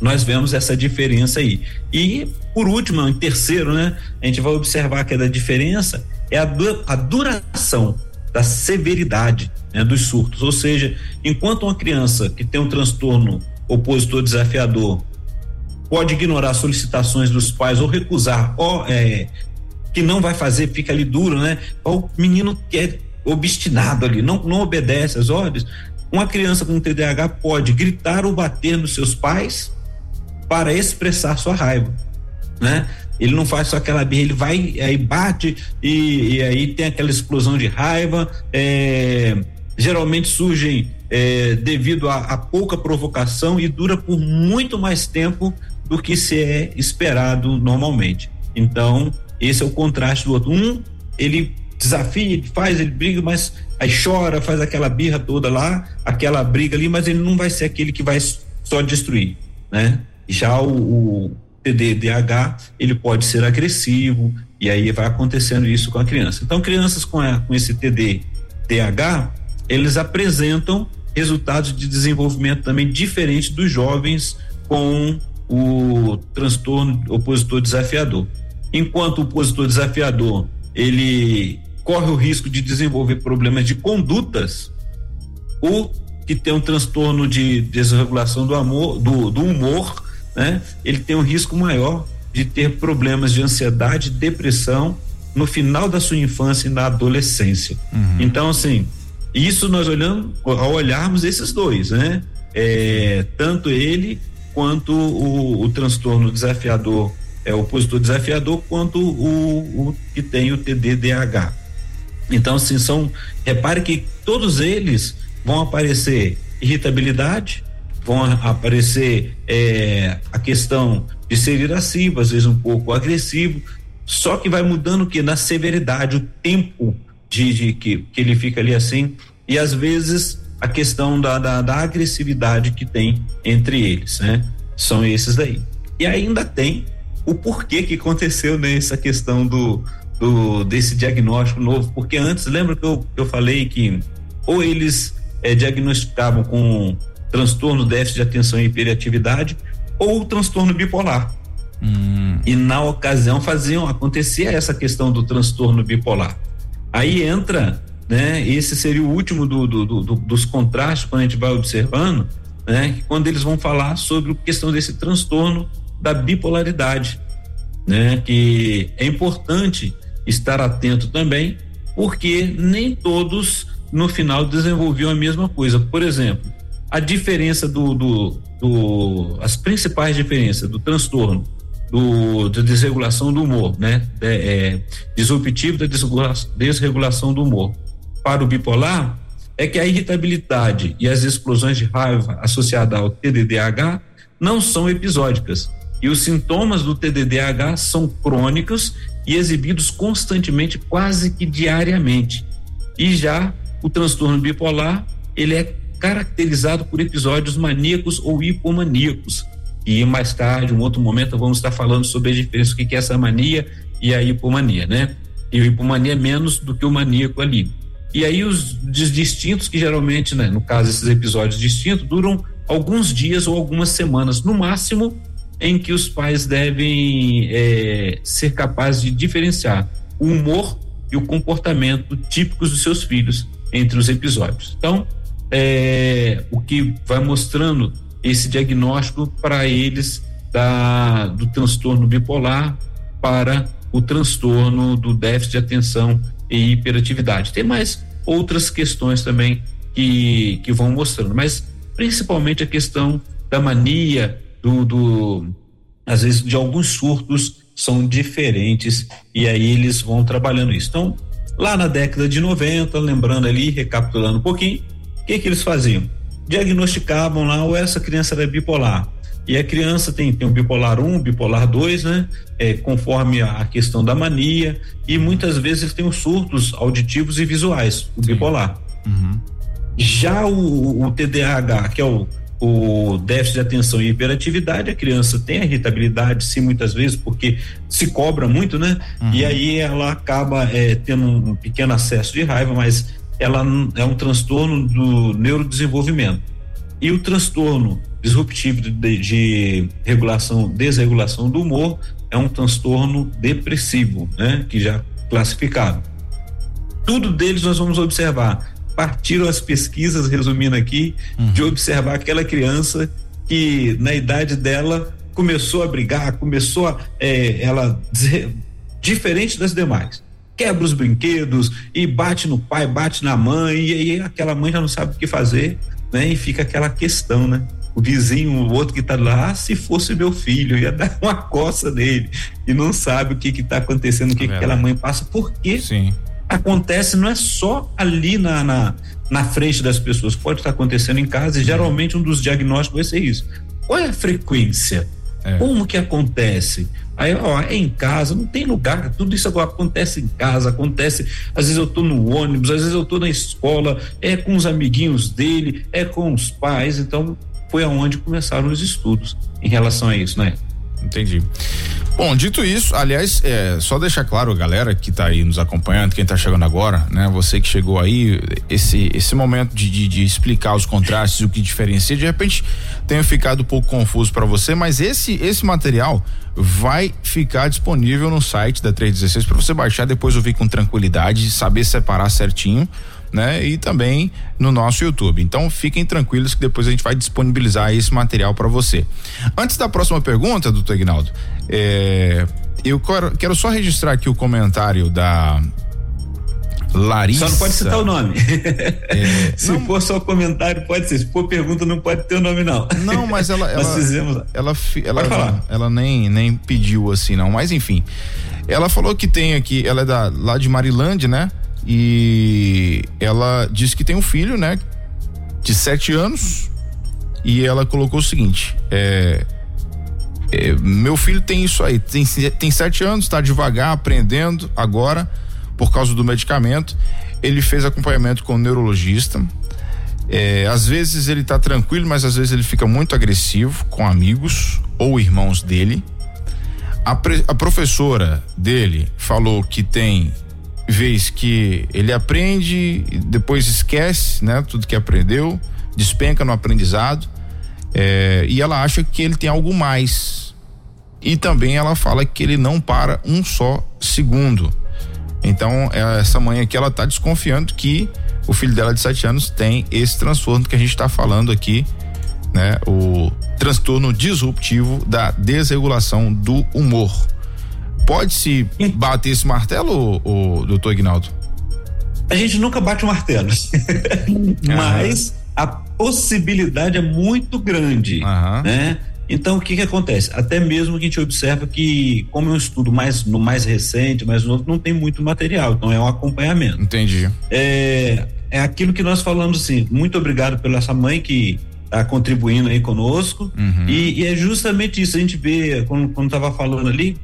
nós vemos essa diferença aí. E, por último, em terceiro, né, a gente vai observar que a diferença é a, du a duração da severidade né, dos surtos. Ou seja, enquanto uma criança que tem um transtorno opositor desafiador pode ignorar solicitações dos pais ou recusar, ó, é, que não vai fazer, fica ali duro, né? O menino que é obstinado ali, não, não obedece às ordens. Uma criança com TDAH pode gritar ou bater nos seus pais para expressar sua raiva, né? Ele não faz só aquela birra, ele vai aí bate e, e aí tem aquela explosão de raiva. É, geralmente surgem é, devido a, a, pouca provocação e dura por muito mais tempo do que se é esperado normalmente. Então, esse é o contraste do outro. Um, ele desafia, ele faz, ele briga, mas aí chora, faz aquela birra toda lá, aquela briga ali, mas ele não vai ser aquele que vai só destruir, né? Já o, o TDDH, ele pode ser agressivo e aí vai acontecendo isso com a criança. Então, crianças com, a, com esse TDDH, eles apresentam resultados de desenvolvimento também diferentes dos jovens com o transtorno opositor desafiador. Enquanto o opositor desafiador, ele corre o risco de desenvolver problemas de condutas, o que tem um transtorno de desregulação do amor, do, do humor, né? Ele tem um risco maior de ter problemas de ansiedade, depressão no final da sua infância e na adolescência. Uhum. Então, assim, isso nós olhamos, ao olharmos esses dois, né? É, tanto ele quanto o, o transtorno desafiador, é o opositor desafiador, quanto o, o que tem o TDDH. Então, assim, são. Repare que todos eles vão aparecer irritabilidade, vão aparecer é, a questão de ser irascível, às vezes um pouco agressivo, só que vai mudando que na severidade, o tempo de, de que, que ele fica ali assim, e às vezes a questão da, da, da agressividade que tem entre eles, né? São esses daí. E ainda tem o porquê que aconteceu nessa questão do, do desse diagnóstico novo, porque antes, lembra que eu, eu falei que ou eles é, diagnosticavam com transtorno déficit de atenção e hiperatividade ou transtorno bipolar. Hum. E na ocasião faziam acontecer essa questão do transtorno bipolar. Aí entra, né? Esse seria o último do, do, do, dos contrastes quando a gente vai observando, né? Quando eles vão falar sobre a questão desse transtorno da bipolaridade, né? Que é importante estar atento também, porque nem todos no final desenvolviam a mesma coisa. Por exemplo, a diferença do, do, do as principais diferenças do transtorno do, da desregulação do humor, né? É, disruptivo da desregulação do humor para o bipolar é que a irritabilidade e as explosões de raiva associadas ao TDDH não são episódicas e os sintomas do TDDH são crônicos e exibidos constantemente, quase que diariamente. E já o transtorno bipolar, ele é caracterizado por episódios maníacos ou hipomaníacos. E mais tarde, um outro momento, vamos estar falando sobre a diferença, o que é essa mania e a hipomania, né? E a hipomania é menos do que o maníaco ali. E aí os distintos, que geralmente, né, no caso, esses episódios distintos, duram alguns dias ou algumas semanas, no máximo, em que os pais devem é, ser capazes de diferenciar o humor e o comportamento típicos dos seus filhos entre os episódios. Então, é, o que vai mostrando esse diagnóstico para eles da, do transtorno bipolar para o transtorno do déficit de atenção e hiperatividade. Tem mais outras questões também que, que vão mostrando, mas principalmente a questão da mania, do, do às vezes de alguns surtos são diferentes e aí eles vão trabalhando isso. Então, lá na década de 90, lembrando ali, recapitulando um pouquinho, o que, que eles faziam? Diagnosticavam lá, ou essa criança era bipolar. E a criança tem, tem o bipolar 1, bipolar 2, né? É, conforme a, a, questão da mania, e muitas vezes tem os surtos auditivos e visuais, o Sim. bipolar. Uhum. Já o, o TDAH, que é o, o déficit de atenção e hiperatividade, a criança tem a irritabilidade, sim, muitas vezes, porque se cobra muito, né? Uhum. E aí ela acaba é, tendo um pequeno acesso de raiva, mas ela é um transtorno do neurodesenvolvimento. E o transtorno disruptivo de, de regulação, desregulação do humor é um transtorno depressivo, né? Que já classificado. Tudo deles nós vamos observar. Partiram as pesquisas, resumindo aqui, uhum. de observar aquela criança que na idade dela começou a brigar, começou a é, ela diferente das demais. Quebra os brinquedos e bate no pai, bate na mãe, e aí aquela mãe já não sabe o que fazer, né? E fica aquela questão, né? O vizinho, o outro que tá lá, ah, se fosse meu filho, ia dar uma coça nele e não sabe o que que tá acontecendo, o que, é que aquela mãe passa, porque Sim. acontece não é só ali na, na, na frente das pessoas, pode estar acontecendo em casa e geralmente um dos diagnósticos vai ser isso. Qual é a frequência? É. Como que acontece? Aí, ó, é em casa, não tem lugar, tudo isso agora acontece em casa, acontece, às vezes eu tô no ônibus, às vezes eu tô na escola, é com os amiguinhos dele, é com os pais, então foi aonde começaram os estudos em relação a isso, né? Entendi. Bom, dito isso, aliás, é, só deixar claro, galera que está aí nos acompanhando, quem está chegando agora, né? Você que chegou aí, esse, esse momento de, de, de explicar os contrastes, o que diferencia, de repente tenha ficado um pouco confuso para você, mas esse, esse material vai ficar disponível no site da 316 para você baixar, depois ouvir com tranquilidade, saber separar certinho né? E também no nosso YouTube. Então fiquem tranquilos que depois a gente vai disponibilizar esse material para você. Antes da próxima pergunta, doutor Ignaldo, é, eu quero, quero só registrar aqui o comentário da Larissa. Só não pode citar o nome. (laughs) É, (laughs) Se não, for só comentário, pode ser. Se for pergunta, não pode ter o nome, não. Não, mas ela. (laughs) ela Nós fizemos. Ela, ela, ela, ela, nem, nem pediu assim, não. Mas enfim. Ela falou que tem aqui, ela é da, lá de Marilândia, né? E ela disse que tem um filho, né? De sete anos. E ela colocou o seguinte: é, é, meu filho tem isso aí, tem, tem sete anos, está devagar, aprendendo agora, por causa do medicamento. Ele fez acompanhamento com o neurologista. É, às vezes ele está tranquilo, mas às vezes ele fica muito agressivo com amigos ou irmãos dele. A, pre, a professora dele falou que tem vez que ele aprende depois esquece, né? Tudo que aprendeu, despenca no aprendizado. É, e ela acha que ele tem algo mais. E também ela fala que ele não para um só segundo. Então, é, essa mãe aqui, ela tá desconfiando que o filho dela de 7 anos tem esse transtorno que a gente está falando aqui, né? O transtorno disruptivo da desregulação do humor. Pode-se bater esse martelo, o, o doutor Ignaldo? A gente nunca bate o martelo. (laughs) Mas a possibilidade é muito grande, né? Então, o que que acontece? Até mesmo que a gente observa que, como é um estudo mais, no mais recente, mais novo, não tem muito material, então é um acompanhamento. Entendi. É, é aquilo que nós falamos assim, muito obrigado pela essa mãe que está contribuindo aí conosco, uhum. e, e, é justamente isso, a gente vê, quando, quando tava falando ali,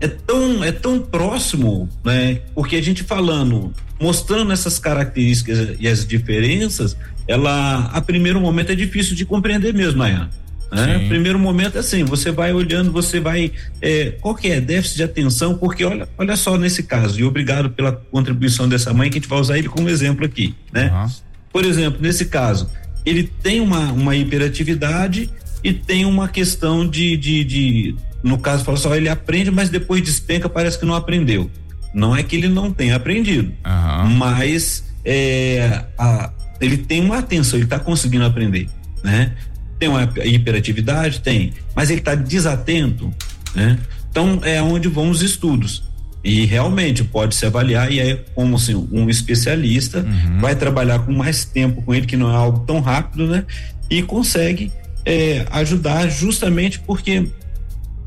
é tão, é tão próximo, né? Porque a gente falando, mostrando essas características e as diferenças, ela, a primeiro momento é difícil de compreender mesmo, Ayan. Né? Primeiro momento é assim, você vai olhando, você vai, é, qual que é? Déficit de atenção, porque olha, olha só nesse caso, e obrigado pela contribuição dessa mãe, que a gente vai usar ele como exemplo aqui, né? Uhum. Por exemplo, nesse caso, ele tem uma, uma hiperatividade e tem uma questão de, de, de no caso, fala só, ele aprende, mas depois despenca, parece que não aprendeu. Não é que ele não tenha aprendido, uhum. mas é, a, ele tem uma atenção, ele está conseguindo aprender, né? Tem uma hiperatividade? Tem, mas ele está desatento, né? Então é onde vão os estudos. E realmente pode se avaliar, e é como assim, um especialista uhum. vai trabalhar com mais tempo com ele, que não é algo tão rápido, né? E consegue é, ajudar justamente porque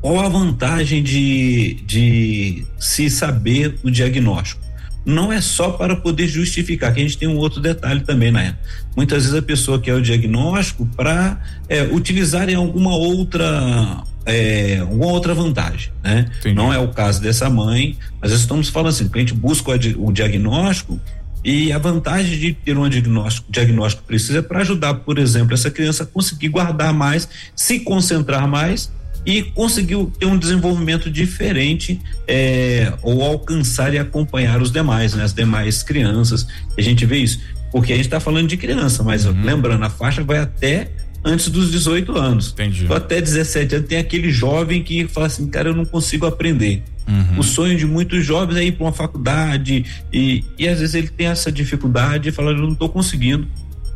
qual a vantagem de, de se saber o diagnóstico? Não é só para poder justificar, que a gente tem um outro detalhe também, né? Muitas vezes a pessoa quer o diagnóstico para é, utilizar em alguma outra é, alguma outra vantagem, né? Entendi. Não é o caso dessa mãe, mas estamos falando assim, a gente busca o, o diagnóstico e a vantagem de ter um diagnóstico, diagnóstico preciso é para ajudar, por exemplo, essa criança a conseguir guardar mais, se concentrar mais e conseguiu ter um desenvolvimento diferente é, ou alcançar e acompanhar os demais, né? As demais crianças. A gente vê isso. Porque a gente está falando de criança, mas uhum. lembrando, a faixa vai até antes dos 18 anos. Entendi. Então, até 17 anos tem aquele jovem que fala assim, cara, eu não consigo aprender. Uhum. O sonho de muitos jovens é ir para uma faculdade e, e às vezes ele tem essa dificuldade e fala, eu não estou conseguindo.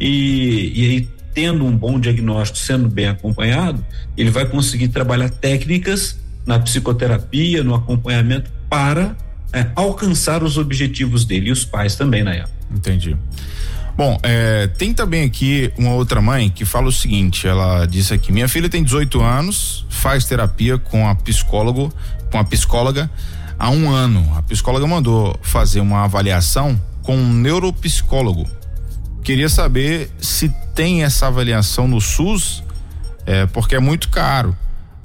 E, e aí tendo um bom diagnóstico, sendo bem acompanhado, ele vai conseguir trabalhar técnicas na psicoterapia, no acompanhamento para é, alcançar os objetivos dele e os pais também época. Entendi. Bom, é, tem também aqui uma outra mãe que fala o seguinte: ela disse aqui, minha filha tem 18 anos, faz terapia com a psicólogo, com a psicóloga há um ano. A psicóloga mandou fazer uma avaliação com um neuropsicólogo. Queria saber se tem essa avaliação no SUS, é, porque é muito caro.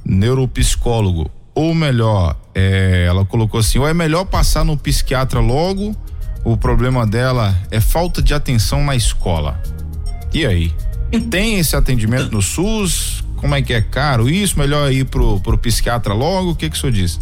Neuropsicólogo. Ou melhor, é, ela colocou assim: ou é melhor passar no psiquiatra logo o problema dela é falta de atenção na escola. E aí? Tem esse atendimento no SUS? Como é que é caro isso? Melhor ir pro, pro psiquiatra logo? O que que o senhor diz?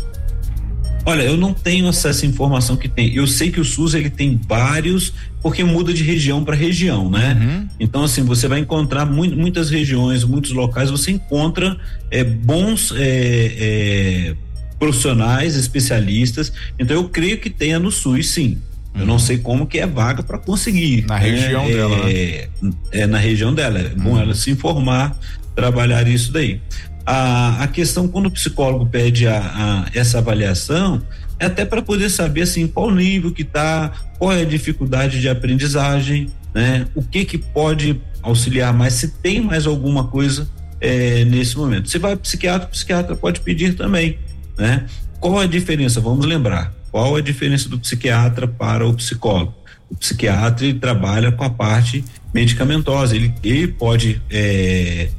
Olha, eu não tenho essa informação que tem. Eu sei que o SUS ele tem vários, porque muda de região para região, né? Uhum. Então, assim, você vai encontrar muito, muitas regiões, muitos locais, você encontra é, bons é, é, profissionais, especialistas. Então, eu creio que tenha no SUS, sim. Eu não sei como que é vaga para conseguir. Na né? região é, dela, né? É na região dela. É bom uhum. ela se informar, trabalhar isso daí. A, a questão quando o psicólogo pede a, a essa avaliação é até para poder saber assim qual nível que está, qual é a dificuldade de aprendizagem, né? O que que pode auxiliar mais, se tem mais alguma coisa é, nesse momento. Se vai psiquiatra, psiquiatra pode pedir também, né? Qual a diferença? Vamos lembrar. Qual a diferença do psiquiatra para o psicólogo? O psiquiatra trabalha com a parte medicamentosa, ele, ele pode, é,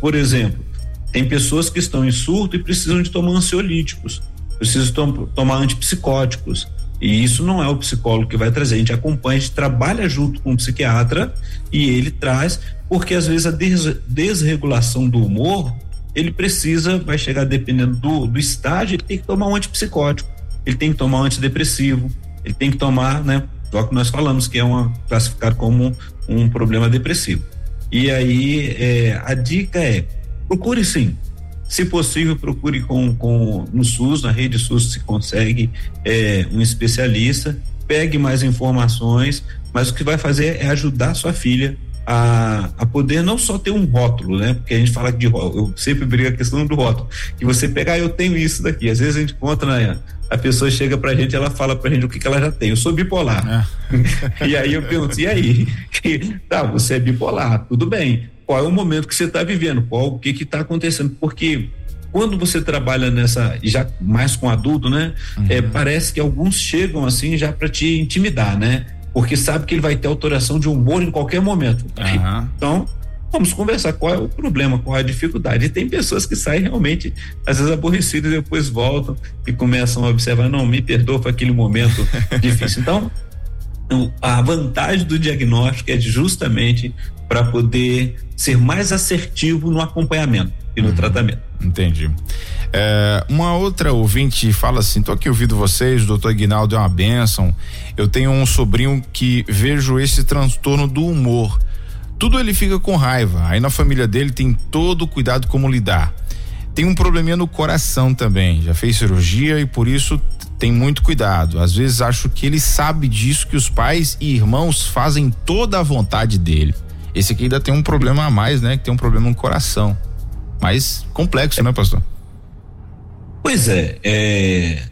por exemplo, tem pessoas que estão em surto e precisam de tomar ansiolíticos, precisam tom, tomar antipsicóticos. E isso não é o psicólogo que vai trazer, a gente acompanha, a gente trabalha junto com o psiquiatra e ele traz, porque às vezes a des, desregulação do humor, ele precisa, vai chegar dependendo do, do estágio, ele tem que tomar um antipsicótico ele tem que tomar um antidepressivo, ele tem que tomar, né? O que nós falamos que é uma classificado como um problema depressivo. E aí é, a dica é procure sim, se possível procure com, com no SUS, na rede SUS se consegue é, um especialista, pegue mais informações, mas o que vai fazer é ajudar sua filha a, a poder não só ter um rótulo, né? Porque a gente fala de eu sempre brigo a questão do rótulo, que você pegar, ah, eu tenho isso daqui. Às vezes a gente encontra na, a pessoa chega pra gente, ela fala pra gente o que, que ela já tem. Eu sou bipolar. É. (laughs) e aí eu pergunto, e aí? (laughs) tá, você é bipolar, tudo bem. Qual é o momento que você está vivendo? Qual o que está acontecendo? Porque quando você trabalha nessa já mais com adulto, né? Uhum. É, parece que alguns chegam assim já para te intimidar, né? porque sabe que ele vai ter alteração de humor em qualquer momento. Uhum. Então, vamos conversar qual é o problema, qual é a dificuldade. E tem pessoas que saem realmente, às vezes, aborrecidas e depois voltam e começam a observar, não, me perdoa para aquele momento (laughs) difícil. Então, a vantagem do diagnóstico é justamente para poder ser mais assertivo no acompanhamento e no uhum. tratamento. Entendi. É, uma outra ouvinte fala assim: tô aqui ouvindo vocês, o doutor Ignaldo é uma bênção. Eu tenho um sobrinho que vejo esse transtorno do humor. Tudo ele fica com raiva. Aí na família dele tem todo o cuidado como lidar. Tem um probleminha no coração também. Já fez cirurgia e por isso tem muito cuidado. Às vezes acho que ele sabe disso que os pais e irmãos fazem toda a vontade dele. Esse aqui ainda tem um problema a mais, né? Que tem um problema no coração. Mas complexo, é. né, pastor? Pois é, é,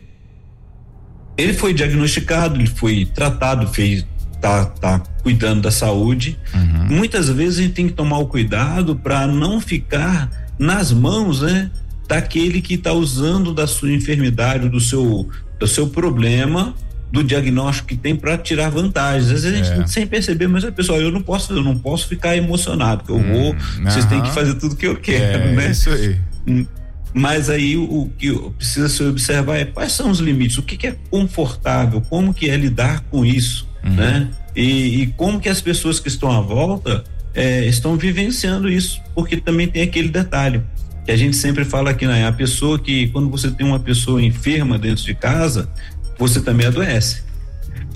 ele foi diagnosticado, ele foi tratado, fez tá, tá cuidando da saúde. Uhum. Muitas vezes a gente tem que tomar o cuidado para não ficar nas mãos, né, daquele que está usando da sua enfermidade, do seu do seu problema, do diagnóstico que tem para tirar vantagens. Às vezes a gente é. sem perceber, mas é pessoal, eu não posso, eu não posso ficar emocionado, porque eu hum, vou, vocês têm que fazer tudo que eu quero, é, né? Isso aí. Hum, mas aí o, o que precisa se observar é quais são os limites, o que, que é confortável, como que é lidar com isso, uhum. né? E, e, como que as pessoas que estão à volta é, estão vivenciando isso, porque também tem aquele detalhe que a gente sempre fala aqui, né? A pessoa que quando você tem uma pessoa enferma dentro de casa, você também adoece.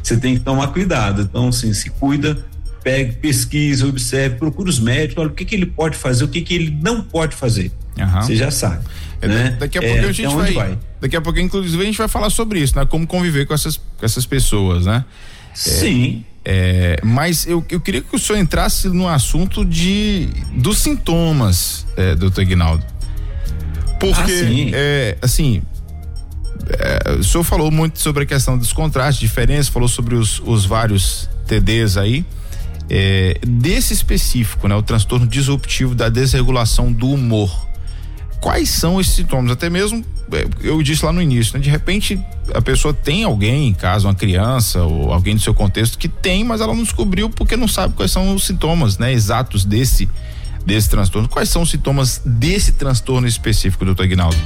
Você tem que tomar cuidado. Então, assim, se cuida, pegue, pesquisa, observe, procura os médicos, olha o que, que ele pode fazer, o que, que ele não pode fazer. Uhum. Você já sabe. É, né? Daqui a pouco é, a gente vai, vai, Daqui a pouco, inclusive, a gente vai falar sobre isso, né? Como conviver com essas, com essas pessoas, né? Sim. É, mas eu, eu queria que o senhor entrasse no assunto de dos sintomas, é, doutor Ignaldo. Porque, ah, é, assim, é, o senhor falou muito sobre a questão dos contrastes, diferenças, falou sobre os, os vários TDs aí. É, desse específico, né, o transtorno disruptivo da desregulação do humor. Quais são esses sintomas? Até mesmo, é, eu disse lá no início, né, de repente a pessoa tem alguém em casa, uma criança ou alguém do seu contexto que tem, mas ela não descobriu porque não sabe quais são os sintomas, né, exatos desse desse transtorno. Quais são os sintomas desse transtorno específico, doutor Ignaldo?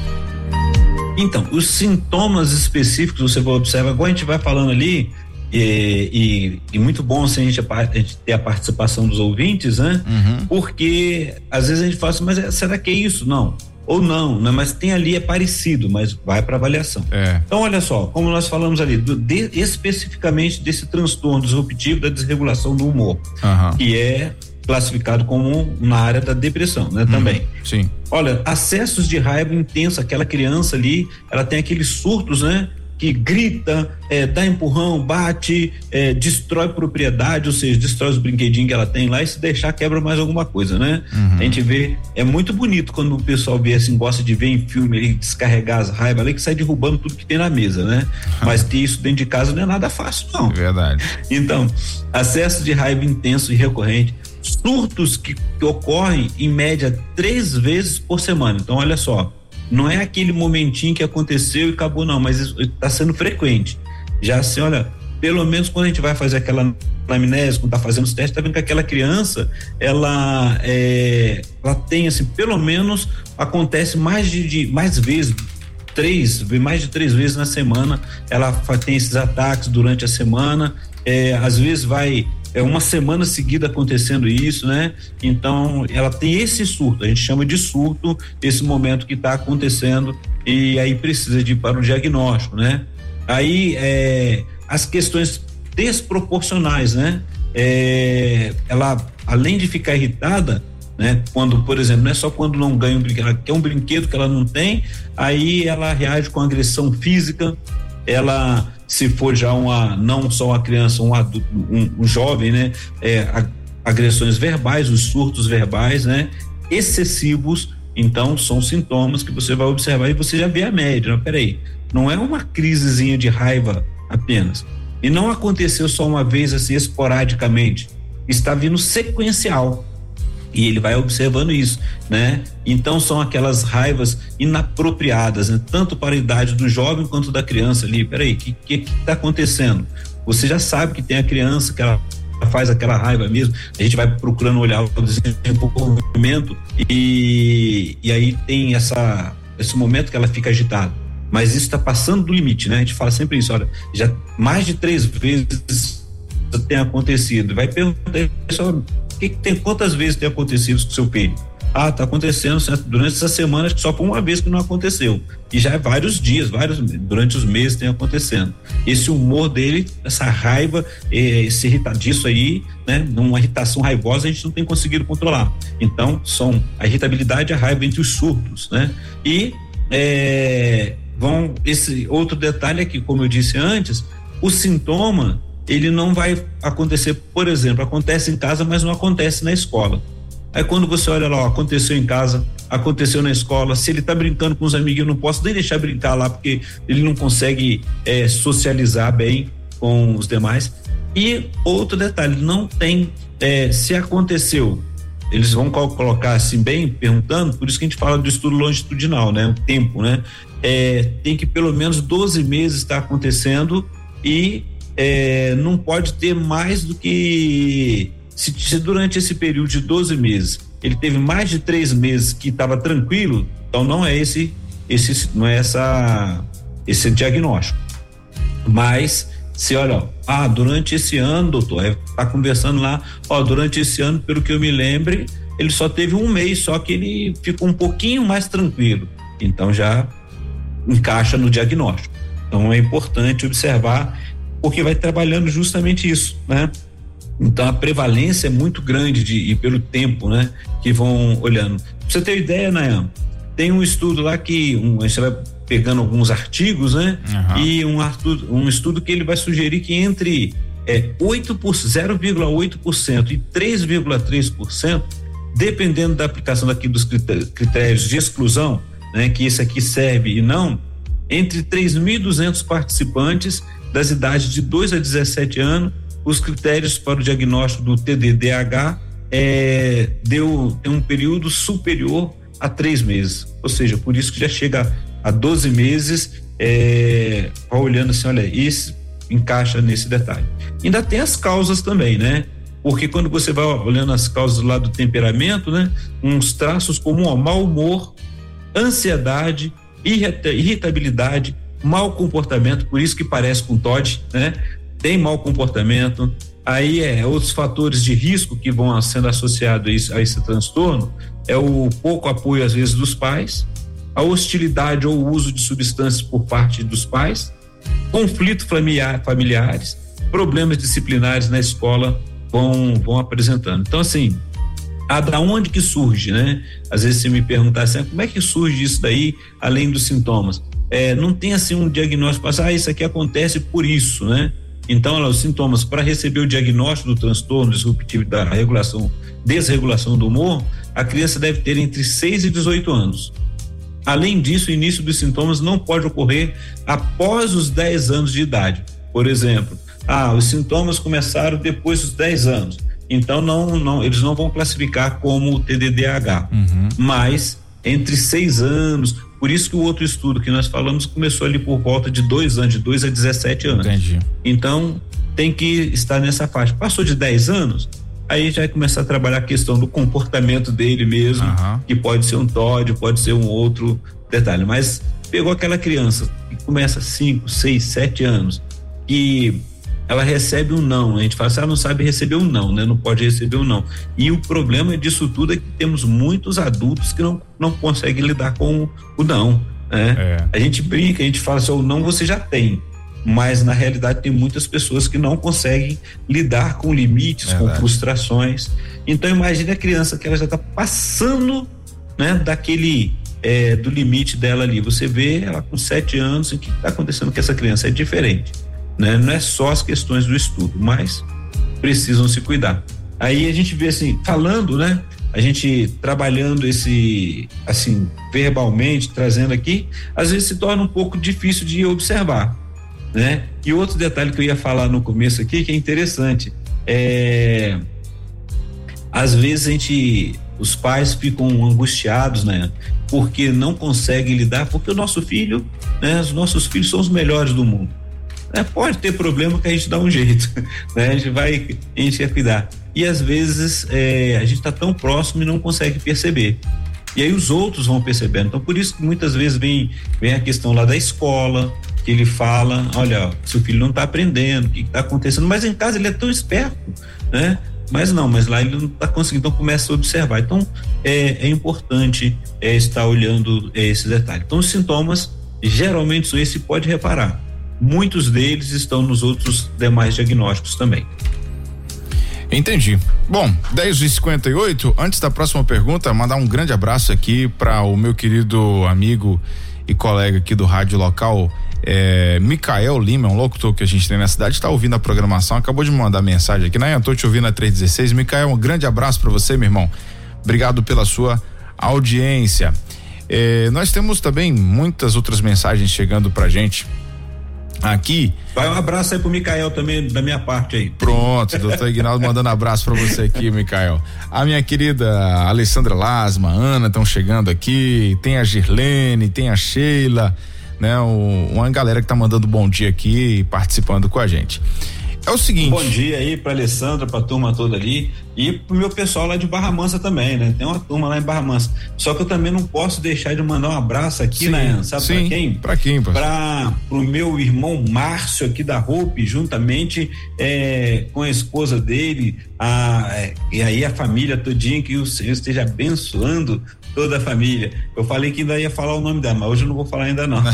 Então, os sintomas específicos você vai observar, agora a gente vai falando ali, e, e, e, muito bom assim, a, gente, a gente ter a participação dos ouvintes, né? Uhum. Porque às vezes a gente fala assim, mas é, será que é isso? Não. Ou não, né? Mas tem ali, é parecido, mas vai para avaliação. É. Então, olha só, como nós falamos ali, do, de, especificamente desse transtorno disruptivo da desregulação do humor, uhum. que é classificado como na área da depressão, né? Uhum, também. Sim. Olha, acessos de raiva intensa, aquela criança ali, ela tem aqueles surtos, né? Que grita, é, dá empurrão, bate, é, destrói propriedade, ou seja, destrói os brinquedinhos que ela tem lá e se deixar quebra mais alguma coisa, né? Uhum. A gente vê, é muito bonito quando o pessoal vê assim, gosta de ver em filme ele descarregar as raivas ali que sai derrubando tudo que tem na mesa, né? (laughs) Mas ter isso dentro de casa não é nada fácil, não. É verdade. Então, acesso de raiva intenso e recorrente, surtos que, que ocorrem em média três vezes por semana. Então, olha só, não é aquele momentinho que aconteceu e acabou, não, mas está sendo frequente. Já assim, olha, pelo menos quando a gente vai fazer aquela anamnese, quando está fazendo os testes, tá vendo que aquela criança, ela, é, ela tem, assim, pelo menos acontece mais de, de mais vezes, três, mais de três vezes na semana, ela tem esses ataques durante a semana, é, às vezes vai é uma semana seguida acontecendo isso, né? Então, ela tem esse surto, a gente chama de surto esse momento que está acontecendo e aí precisa de ir para o diagnóstico, né? Aí, é, as questões desproporcionais, né? É, ela, além de ficar irritada, né? Quando, por exemplo, não é só quando não ganha um brinquedo, ela quer um brinquedo que ela não tem, aí ela reage com agressão física, ela se for já uma não só uma criança, um adulto, um, um jovem, né? É, agressões verbais, os surtos verbais, né? Excessivos, então são sintomas que você vai observar e você já vê a média. Não, peraí, não é uma crisezinha de raiva apenas. E não aconteceu só uma vez assim esporadicamente. Está vindo sequencial e ele vai observando isso, né? Então são aquelas raivas inapropriadas, né? Tanto para a idade do jovem quanto da criança ali. Peraí, o que, tá acontecendo? Você já sabe que tem a criança que ela faz aquela raiva mesmo, a gente vai procurando olhar o desenvolvimento e, e aí tem essa, esse momento que ela fica agitada. Mas isso está passando do limite, né? A gente fala sempre isso, olha, já mais de três vezes tem acontecido. Vai perguntar que, que tem quantas vezes tem acontecido com seu filho? Ah, tá acontecendo durante essa semana, acho que só por uma vez que não aconteceu. E já é vários dias, vários durante os meses tem acontecendo. Esse humor dele, essa raiva, eh, esse irritadiço aí, né? Uma irritação raivosa a gente não tem conseguido controlar. Então, são a irritabilidade e a raiva entre os surtos, né? E é, vão esse outro detalhe aqui, como eu disse antes, o sintoma ele não vai acontecer, por exemplo, acontece em casa, mas não acontece na escola. Aí quando você olha lá, ó, aconteceu em casa, aconteceu na escola, se ele tá brincando com os amiguinhos, eu não posso nem deixar brincar lá, porque ele não consegue é, socializar bem com os demais. E outro detalhe, não tem, é, se aconteceu, eles vão colocar assim bem, perguntando, por isso que a gente fala do estudo longitudinal, né? O tempo, né? É, tem que pelo menos 12 meses estar tá acontecendo e é, não pode ter mais do que. Se, se, durante esse período de 12 meses ele teve mais de três meses que estava tranquilo, então não é esse, esse não é essa, esse diagnóstico. Mas se olha, ó, ah, durante esse ano, doutor, é, tá conversando lá, ó, durante esse ano, pelo que eu me lembre, ele só teve um mês, só que ele ficou um pouquinho mais tranquilo. Então já encaixa no diagnóstico. Então é importante observar porque vai trabalhando justamente isso, né? Então a prevalência é muito grande de, e pelo tempo, né? Que vão olhando. Pra você ter ideia, Nayan, tem um estudo lá que um, você vai pegando alguns artigos, né? Uhum. E um, um estudo que ele vai sugerir que entre é 8 por 0,8% e 3,3%, dependendo da aplicação daqui dos critérios de exclusão, né, que esse aqui serve e não, entre 3.200 participantes das idades de 2 a 17 anos, os critérios para o diagnóstico do TDDH é, deu tem um período superior a três meses, ou seja, por isso que já chega a 12 meses, é, olhando assim, olha, isso encaixa nesse detalhe. Ainda tem as causas também, né? Porque quando você vai olhando as causas lá do temperamento, né? Uns traços como ó, mau humor, ansiedade, irritabilidade, mau comportamento, por isso que parece com TOD, né? Tem mau comportamento, aí é outros fatores de risco que vão sendo associados a, isso, a esse transtorno, é o pouco apoio às vezes dos pais, a hostilidade ou uso de substâncias por parte dos pais, conflito familiar, familiares, problemas disciplinares na escola vão, vão apresentando. Então, assim, da onde que surge, né? Às vezes você me perguntar assim, como é que surge isso daí, além dos sintomas? É, não tem assim um diagnóstico, mas, ah, isso aqui acontece por isso, né? Então, olha, os sintomas para receber o diagnóstico do transtorno disruptivo da regulação, desregulação do humor, a criança deve ter entre 6 e 18 anos. Além disso, o início dos sintomas não pode ocorrer após os 10 anos de idade. Por exemplo, ah, os sintomas começaram depois dos 10 anos. Então não, não, eles não vão classificar como TDDH. Uhum. Mas entre 6 anos, por isso que o outro estudo que nós falamos começou ali por volta de dois anos, de 2 a 17 anos. Entendi. Então, tem que estar nessa faixa. Passou de 10 anos, aí já vai começar a trabalhar a questão do comportamento dele mesmo, uhum. que pode ser um TOD, pode ser um outro detalhe. Mas pegou aquela criança que começa 5, 6, 7 anos, que ela recebe um não. A gente fala assim, ela não sabe receber um não, né? Não pode receber um não. E o problema disso tudo é que temos muitos adultos que não, não conseguem lidar com o não. Né? É. A gente brinca, a gente fala assim, o não você já tem. Mas na realidade tem muitas pessoas que não conseguem lidar com limites, Verdade. com frustrações. Então imagine a criança que ela já está passando né, daquele é, do limite dela ali. Você vê ela com sete anos, o que está acontecendo com essa criança? É diferente né? Não é só as questões do estudo, mas precisam se cuidar. Aí a gente vê assim, falando, né? A gente trabalhando esse, assim, verbalmente, trazendo aqui, às vezes se torna um pouco difícil de observar, né? E outro detalhe que eu ia falar no começo aqui, que é interessante, é às vezes a gente os pais ficam angustiados, né? Porque não conseguem lidar, porque o nosso filho, né? Os nossos filhos são os melhores do mundo. É, pode ter problema que a gente dá um jeito, (laughs) né? A gente vai, a gente quer cuidar. E às vezes é, a gente está tão próximo e não consegue perceber. E aí os outros vão percebendo. Então por isso que muitas vezes vem, vem a questão lá da escola, que ele fala, olha, seu filho não está aprendendo, o que está acontecendo? Mas em casa ele é tão esperto, né? Mas não, mas lá ele não está conseguindo, então começa a observar. Então é, é importante é, estar olhando é, esse detalhe. Então os sintomas geralmente são esse pode reparar muitos deles estão nos outros demais diagnósticos também. Entendi. Bom, 10 e 58 antes da próxima pergunta, mandar um grande abraço aqui para o meu querido amigo e colega aqui do rádio local, é, Micael Lima, um locutor que a gente tem na cidade, está ouvindo a programação, acabou de me mandar mensagem aqui, né? Eu tô te ouvindo na 316. Micael, um grande abraço para você, meu irmão. Obrigado pela sua audiência. É, nós temos também muitas outras mensagens chegando pra gente aqui. Vai um abraço aí pro Micael também, da minha parte aí. Pronto, (laughs) doutor Ignaldo mandando abraço para você aqui, Micael. A minha querida Alessandra Lasma, Ana estão chegando aqui, tem a Girlene, tem a Sheila, né? O, uma galera que tá mandando bom dia aqui participando com a gente. É o seguinte. Bom dia aí para Alessandra, para a turma toda ali e pro meu pessoal lá de Barra Mansa também, né? Tem uma turma lá em Barra Mansa. Só que eu também não posso deixar de mandar um abraço aqui, sim, né? Sabe para quem? Para quem? Para pro meu irmão Márcio aqui da Roupe, juntamente é, com a esposa dele, a, é, e aí a família todinha que o Senhor esteja abençoando toda a família. Eu falei que ainda ia falar o nome dela, mas hoje eu não vou falar ainda não. (laughs)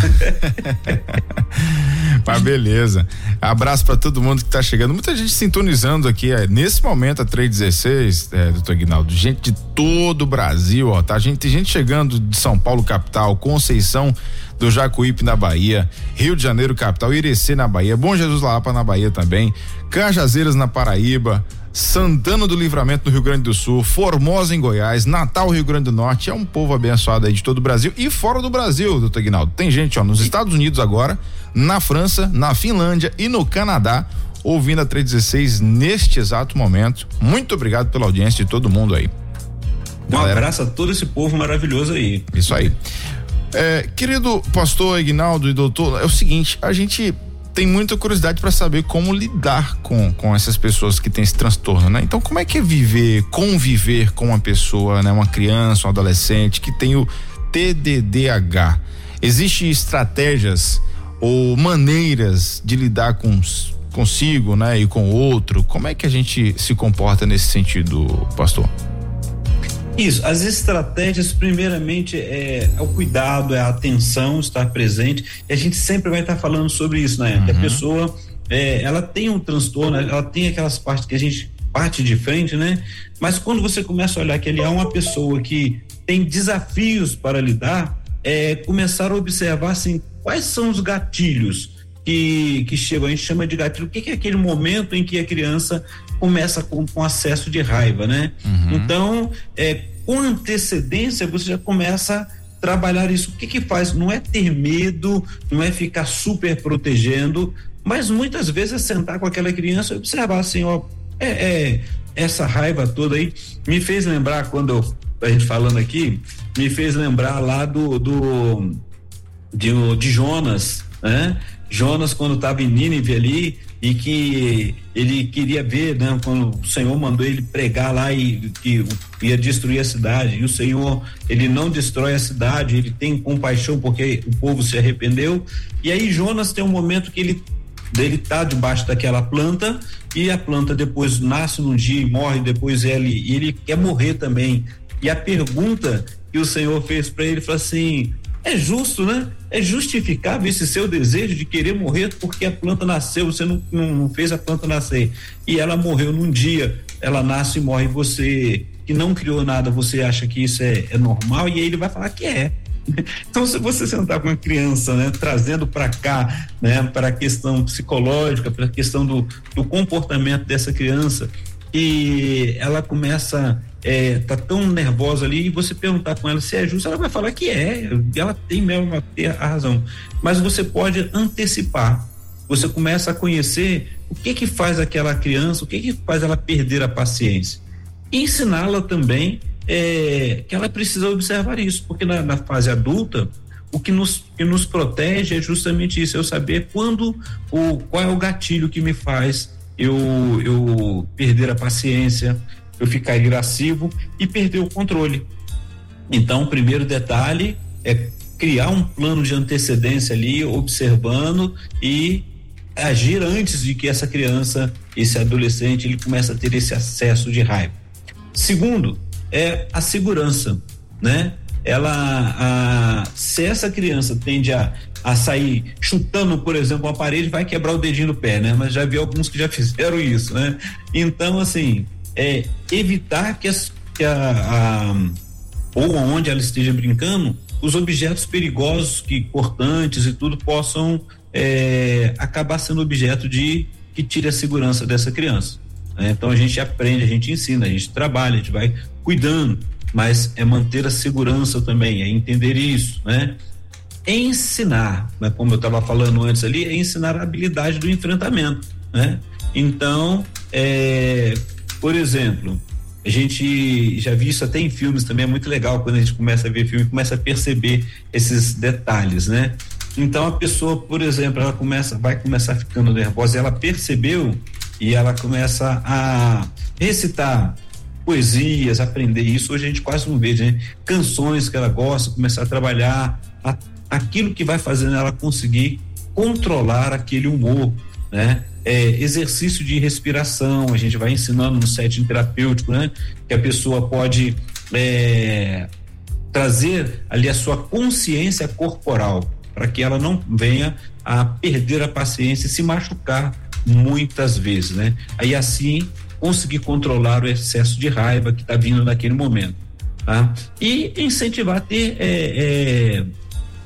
(laughs) mas beleza. Abraço para todo mundo que tá chegando. Muita gente sintonizando aqui. É, nesse momento, a 316, é, doutor Guinaldo, gente de todo o Brasil, ó, tá? Gente, gente chegando de São Paulo, capital, Conceição do Jacuípe na Bahia, Rio de Janeiro capital, Irecê na Bahia, Bom Jesus Lapa na Bahia também, Cajazeiras na Paraíba, Santana do Livramento no Rio Grande do Sul, Formosa em Goiás, Natal, Rio Grande do Norte. É um povo abençoado aí de todo o Brasil e fora do Brasil, doutor Ignaldo. Tem gente, ó, nos Estados Unidos agora, na França, na Finlândia e no Canadá, ouvindo a 316 neste exato momento. Muito obrigado pela audiência de todo mundo aí. Um abraço a todo esse povo maravilhoso aí. Isso aí. É, querido pastor Ignaldo e doutor, é o seguinte, a gente tem muita curiosidade para saber como lidar com, com essas pessoas que têm esse transtorno, né? Então, como é que é viver, conviver com uma pessoa, né? Uma criança, um adolescente que tem o TDDH? Existem estratégias ou maneiras de lidar com consigo, né? E com o outro? Como é que a gente se comporta nesse sentido, pastor? Isso, as estratégias, primeiramente, é, é, o cuidado, é a atenção, estar presente. E a gente sempre vai estar falando sobre isso, né? Uhum. Que a pessoa, é, ela tem um transtorno, ela tem aquelas partes que a gente parte de frente, né? Mas quando você começa a olhar que ele é uma pessoa que tem desafios para lidar, é começar a observar, assim, quais são os gatilhos que, que chegam, a gente chama de gatilho, o que, que é aquele momento em que a criança começa com, com acesso de raiva, né? Uhum. Então, é, com antecedência, você já começa a trabalhar isso. O que que faz? Não é ter medo, não é ficar super protegendo, mas muitas vezes é sentar com aquela criança e observar assim, ó, é, é essa raiva toda aí me fez lembrar quando eu, a gente falando aqui, me fez lembrar lá do, do de, de Jonas, né? Jonas quando estava em Nínive ali, e que ele queria ver, né, quando o Senhor mandou ele pregar lá e que ia destruir a cidade. E o Senhor, ele não destrói a cidade, ele tem compaixão porque o povo se arrependeu. E aí Jonas tem um momento que ele dele tá debaixo daquela planta e a planta depois nasce num dia e morre depois ele e ele quer morrer também. E a pergunta que o Senhor fez para ele foi assim: é justo, né? É justificável esse seu desejo de querer morrer porque a planta nasceu, você não, não, fez a planta nascer. E ela morreu num dia, ela nasce e morre. Você que não criou nada, você acha que isso é, é normal? E aí ele vai falar que é. (laughs) Então, se você sentar com uma criança, né, trazendo para cá, né, para a questão psicológica, para a questão do, do comportamento dessa criança, e ela começa é, tá tão nervosa ali e você perguntar com ela se é justo, ela vai falar que é, ela tem mesmo a razão. Mas você pode antecipar. Você começa a conhecer o que que faz aquela criança, o que que faz ela perder a paciência. Ensiná-la também é, que ela precisa observar isso, porque na, na fase adulta o que nos, que nos protege é justamente isso, eu saber quando o qual é o gatilho que me faz eu, eu perder a paciência, eu ficar irascivo e perder o controle. Então, o primeiro detalhe é criar um plano de antecedência ali, observando e agir antes de que essa criança, esse adolescente, ele comece a ter esse acesso de raiva. Segundo, é a segurança, né? Ela, a, se essa criança tende a, a sair chutando, por exemplo, uma parede, vai quebrar o dedinho do pé, né? Mas já vi alguns que já (laughs) fizeram isso, né? Então, assim, é, evitar que, as, que a, a, ou onde ela esteja brincando, os objetos perigosos, que cortantes e tudo, possam é, acabar sendo objeto de que tire a segurança dessa criança. Né? Então a gente aprende, a gente ensina, a gente trabalha, a gente vai cuidando, mas é manter a segurança também, é entender isso, né? Ensinar, né? como eu estava falando antes ali, é ensinar a habilidade do enfrentamento, né? Então, é, por exemplo, a gente já viu isso até em filmes também, é muito legal quando a gente começa a ver filme, começa a perceber esses detalhes, né? Então a pessoa, por exemplo, ela começa, vai começar ficando nervosa, ela percebeu e ela começa a recitar poesias, aprender isso. Hoje a gente quase não vê, né? Canções que ela gosta, começar a trabalhar a, aquilo que vai fazendo ela conseguir controlar aquele humor, né? é, exercício de respiração, a gente vai ensinando no setting terapêutico, né? Que a pessoa pode é, trazer ali a sua consciência corporal para que ela não venha a perder a paciência e se machucar muitas vezes, né? Aí assim conseguir controlar o excesso de raiva que está vindo naquele momento, tá? E incentivar a ter é, é,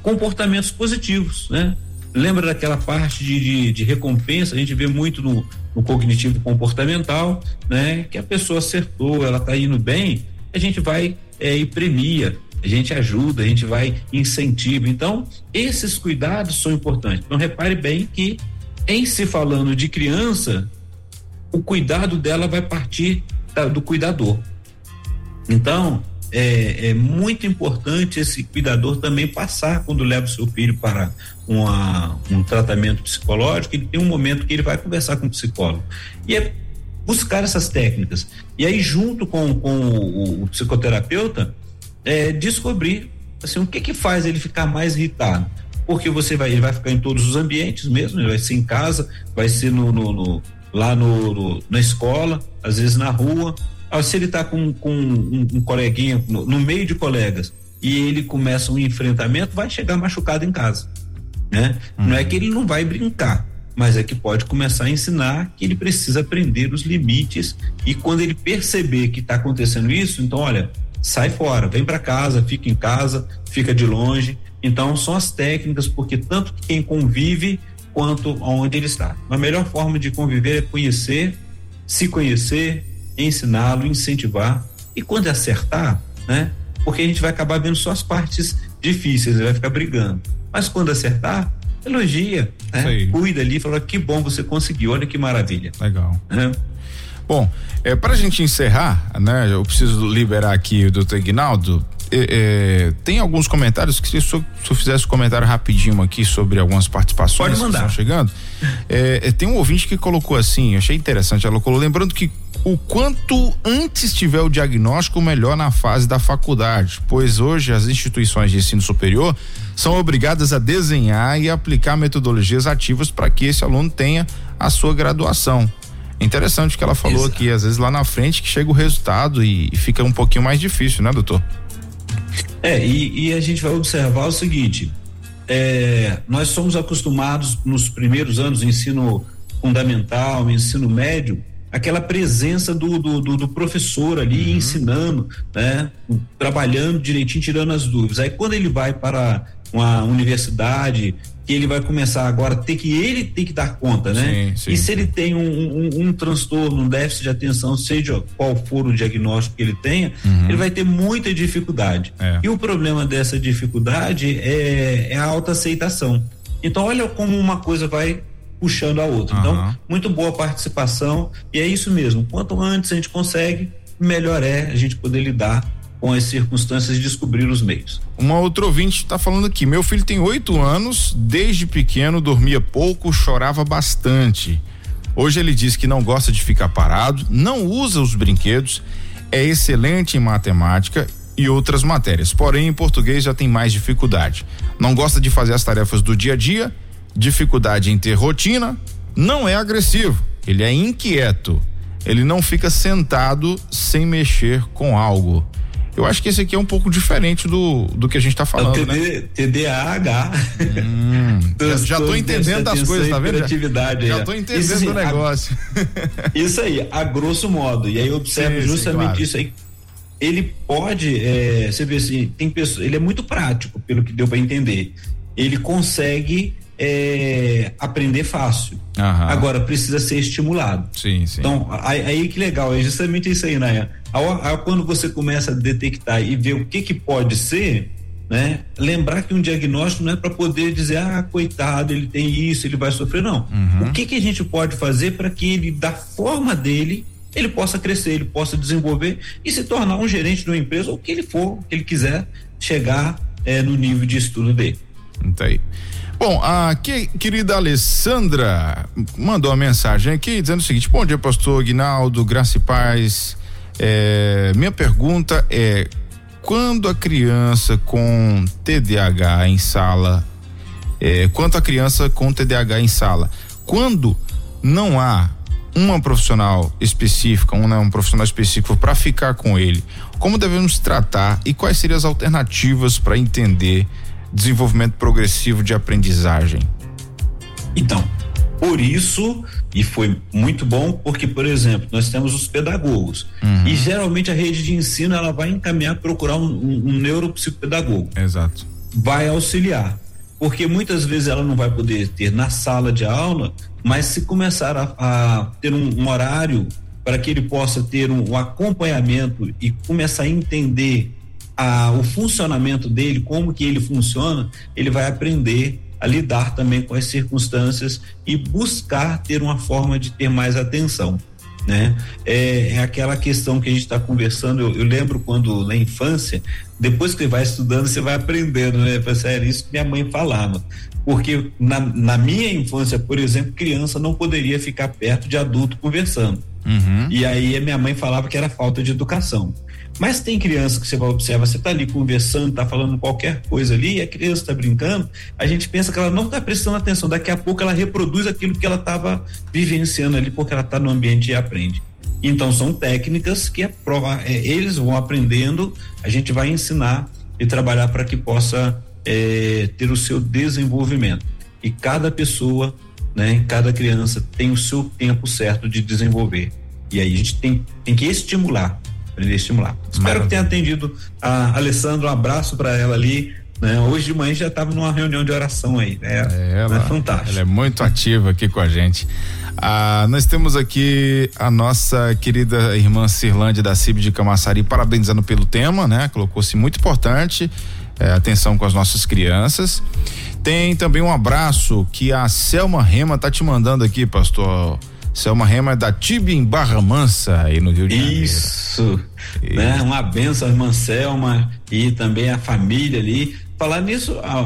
comportamentos positivos, né? Lembra daquela parte de, de, de recompensa? A gente vê muito no, no, cognitivo comportamental, né? Que a pessoa acertou, ela está indo bem, a gente vai é, e premia, a gente ajuda, a gente vai incentiva. Então, esses cuidados são importantes. Então, repare bem que, em se falando de criança, o cuidado dela vai partir da, do cuidador. Então, é, é, muito importante esse cuidador também passar quando leva o seu filho para uma, um tratamento psicológico, ele tem um momento que ele vai conversar com o psicólogo. E é buscar essas técnicas. E aí, junto com, com o, o psicoterapeuta, é, descobrir assim, o que que faz ele ficar mais irritado. Porque você vai, ele vai ficar em todos os ambientes mesmo, ele vai ser em casa, vai ser no, no, no lá no, no, na escola, às vezes na rua, ah, se ele está com, com um, um coleguinha no, no, meio de colegas e ele começa um enfrentamento, vai chegar machucado em casa, né? Uhum. Não é que ele não vai brincar, mas é que pode começar a ensinar que ele precisa aprender os limites e quando ele perceber que está acontecendo isso, então olha, sai fora, vem para casa, fica em casa, fica de longe. Então são as técnicas porque tanto quem convive quanto onde ele está. A melhor forma de conviver é conhecer, se conhecer, ensiná-lo, incentivar e quando acertar, né? Porque a gente vai acabar vendo só as partes difíceis, vai ficar brigando. Mas quando acertar, elogia, né? cuida ali, fala que bom você conseguiu, olha que maravilha. Legal. Né? Bom, é, para a gente encerrar, né? Eu preciso liberar aqui o doutor Ignaldo. É, é, tem alguns comentários que se se eu fizesse um comentário rapidinho aqui sobre algumas participações Pode mandar. que estão chegando. É, é, tem um ouvinte que colocou assim, achei interessante, ela colocou, lembrando que o quanto antes tiver o diagnóstico, melhor na fase da faculdade, pois hoje as instituições de ensino superior são obrigadas a desenhar e aplicar metodologias ativas para que esse aluno tenha a sua graduação. Interessante que ela falou Exato. aqui, às vezes lá na frente que chega o resultado e, e fica um pouquinho mais difícil, né, doutor? É, e, e a gente vai observar o seguinte: é, nós somos acostumados nos primeiros anos do ensino fundamental, ensino médio, aquela presença do, do, do, do professor ali uhum. ensinando, né? Trabalhando direitinho, tirando as dúvidas. Aí quando ele vai para uma universidade, que ele vai começar agora a ter que ele tem que dar conta, né? Sim, sim. E se ele tem um, um, um, transtorno, um déficit de atenção, seja qual for o diagnóstico que ele tenha, uhum. ele vai ter muita dificuldade. É. E o problema dessa dificuldade é, é a autoaceitação. Então, olha como uma coisa vai puxando a outra. Uhum. Então, muito boa participação e é isso mesmo. Quanto antes a gente consegue, melhor é a gente poder lidar com as circunstâncias e descobrir os meios. Uma outra ouvinte está falando aqui: meu filho tem oito anos, desde pequeno dormia pouco, chorava bastante. Hoje ele diz que não gosta de ficar parado, não usa os brinquedos, é excelente em matemática e outras matérias. Porém, em português já tem mais dificuldade. Não gosta de fazer as tarefas do dia a dia dificuldade em ter rotina, não é agressivo, ele é inquieto. Ele não fica sentado sem mexer com algo. Eu acho que esse aqui é um pouco diferente do, do que a gente está falando. É o TD, né? TDAH. Hum, já, estou entendendo as coisas, tá vendo? Já estou entendendo isso, assim, o negócio. A, (laughs) isso aí, a grosso modo. E aí observa sim, justamente sim, claro. isso aí. Ele pode, é, você vê assim, tem pessoas, ele é muito prático, pelo que deu para entender. Ele consegue é, aprender fácil. Aham. Agora precisa ser estimulado. Sim, sim. Então, aí, aí que legal, é justamente isso aí, né? quando você começa a detectar e ver o que que pode ser, né? Lembrar que um diagnóstico não é para poder dizer, ah, coitado, ele tem isso, ele vai sofrer, não. Uhum. O que que a gente pode fazer para que ele, da forma dele, ele possa crescer, ele possa desenvolver e se tornar um gerente de uma empresa ou o que ele for, que ele quiser chegar é, no nível de estudo dele. Entendi. Bom, a que, querida Alessandra mandou uma mensagem aqui dizendo o seguinte: Bom dia, pastor Guinaldo, graça e paz. É, minha pergunta é: quando a criança com TDAH em sala, é, quanto a criança com TDAH em sala, quando não há uma profissional específica, um, né, um profissional específico para ficar com ele, como devemos tratar e quais seriam as alternativas para entender desenvolvimento progressivo de aprendizagem? Então, por isso, e foi muito bom, porque, por exemplo, nós temos os pedagogos. Uhum. E geralmente a rede de ensino ela vai encaminhar procurar um, um, um neuropsicopedagogo. Exato. vai auxiliar. Porque muitas vezes ela não vai poder ter na sala de aula, mas se começar a, a ter um, um, horário para que ele possa ter um, um acompanhamento e começar a entender a, o funcionamento dele, como que ele funciona, ele vai aprender a lidar também com as circunstâncias e buscar ter uma forma de ter mais atenção. Né? É, é aquela questão que a gente está conversando. Eu, eu, lembro quando na infância, depois que você vai estudando, você vai aprendendo, né? Era isso que minha mãe falava. Porque na, na minha infância, por exemplo, criança não poderia ficar perto de adulto conversando. Uhum. E aí a minha mãe falava que era falta de educação. Mas tem criança que você vai observar, você está ali conversando, está falando qualquer coisa ali, e a criança está brincando, a gente pensa que ela não está prestando atenção, daqui a pouco ela reproduz aquilo que ela estava vivenciando ali, porque ela está no ambiente e aprende. Então são técnicas que é é, eles vão aprendendo, a gente vai ensinar e trabalhar para que possa é, ter o seu desenvolvimento. E cada pessoa, né, cada criança tem o seu tempo certo de desenvolver. E aí a gente tem, tem que estimular a estimular. Espero Maravilha. que tenha atendido a Alessandro, um abraço para ela ali. Né? Hoje de manhã já estava numa reunião de oração aí. Né? É, ela, é fantástico. Ela é muito ativa aqui com a gente. Ah, nós temos aqui a nossa querida irmã Cirlande da CIB de Camaçari parabenizando pelo tema, né? Colocou-se muito importante, é, atenção com as nossas crianças. Tem também um abraço que a Selma Rema tá te mandando aqui, pastor Selma Rema é da Tibi em Barra Mansa, aí no Rio de Janeiro. Isso, né? Uma benção, irmã Selma e também a família ali. Falar nisso, a,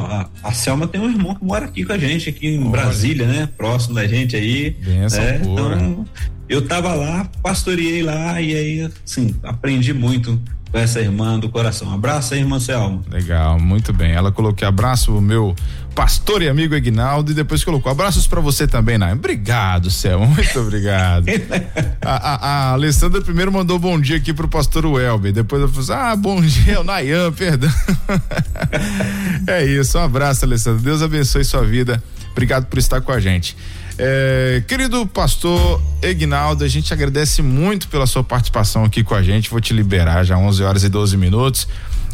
a, a, Selma tem um irmão que mora aqui com a gente, aqui em Olha. Brasília, né? Próximo da gente aí. Benção né? Então, eu tava lá, pastoreei lá e aí, assim, aprendi muito com essa irmã do coração. Abraço aí, irmã Selma. Legal, muito bem. Ela colocou abraço o meu pastor e amigo Egnaldo e depois colocou abraços para você também, Naim. Obrigado, Selma, (laughs) muito obrigado. a, a, a, Alessandra primeiro mandou bom dia aqui pro pastor Welber, depois eu falei, assim, ah, bom dia, o Nayan, perdão. (laughs) é isso, um abraço, Alessandra. Deus abençoe sua vida. Obrigado por estar com a gente. É, querido pastor Egnaldo, a gente agradece muito pela sua participação aqui com a gente. Vou te liberar já 11 horas e 12 minutos.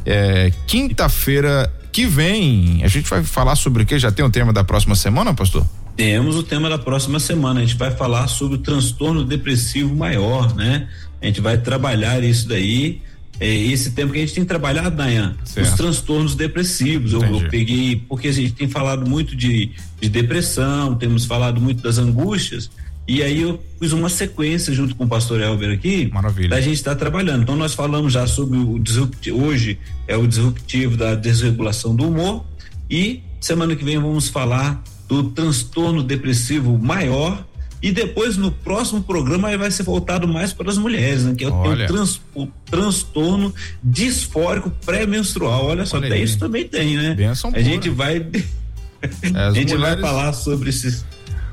É, Quinta-feira que vem, a gente vai falar sobre o que? Já tem o tema da próxima semana, pastor? Temos o tema da próxima semana. A gente vai falar sobre o transtorno depressivo maior, né? A gente vai trabalhar isso daí é, esse tempo que a gente tem trabalhado, Dayan, os transtornos depressivos. Eu, eu, peguei, porque a gente tem falado muito de, de depressão, temos falado muito das angústias, e aí eu fiz uma sequência junto com o pastor Elber aqui. Maravilha. Da gente estar tá trabalhando. Então nós falamos já sobre o disruptivo, hoje é o disruptivo da desregulação do humor e semana que vem vamos falar do transtorno depressivo maior e depois, no próximo programa, vai ser voltado mais para as mulheres, né? Que é o, trans, o transtorno disfórico pré-menstrual. Olha só, Olha até aí. isso também tem, né? Benção a pura. gente vai. É, (laughs) a gente mulheres... vai falar sobre esses.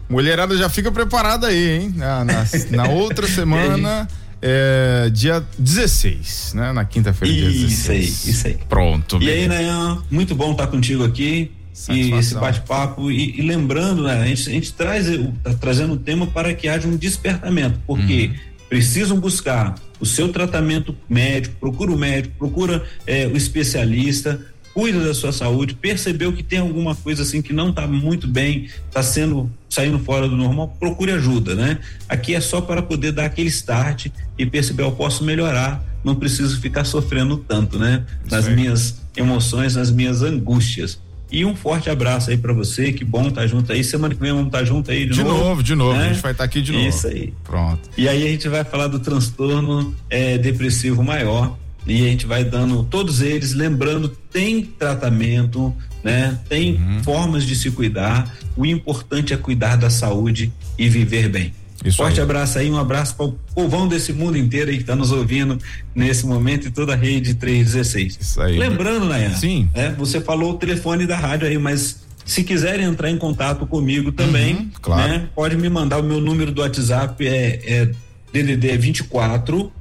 Mulherada já fica preparada aí, hein? Na, na, na (laughs) outra semana. É, dia 16, né? Na quinta-feira, dia 16. Isso aí, isso aí. Pronto. E aí, Nayan, muito bom estar contigo aqui e esse bate-papo e, e, lembrando, né, a gente, a gente traz tá trazendo o tema para que haja um despertamento, porque uhum. precisam buscar o seu tratamento médico, procura o médico, procura é, o especialista, cuida da sua saúde, percebeu que tem alguma coisa assim que não está muito bem, está sendo saindo fora do normal, procure ajuda, né? Aqui é só para poder dar aquele start e perceber eu posso melhorar, não preciso ficar sofrendo tanto, né? Nas minhas emoções, nas minhas angústias. E um forte abraço aí para você, que bom estar tá junto aí. Semana que vem vamos estar tá junto aí de, de novo. novo. De novo, né? a gente vai estar tá aqui de novo. Isso aí. Pronto. E aí a gente vai falar do transtorno é, depressivo maior e a gente vai dando todos eles, lembrando, tem tratamento, né? Tem uhum. formas de se cuidar. O importante é cuidar da saúde e viver bem. Isso Forte aí. abraço aí, um abraço para o povão desse mundo inteiro aí que está nos ouvindo nesse momento e toda a rede 316. Isso aí. Lembrando, Nayan, Sim. É, você falou o telefone da rádio aí, mas se quiserem entrar em contato comigo também, uhum, claro. né, pode me mandar o meu número do WhatsApp é, é DDD 24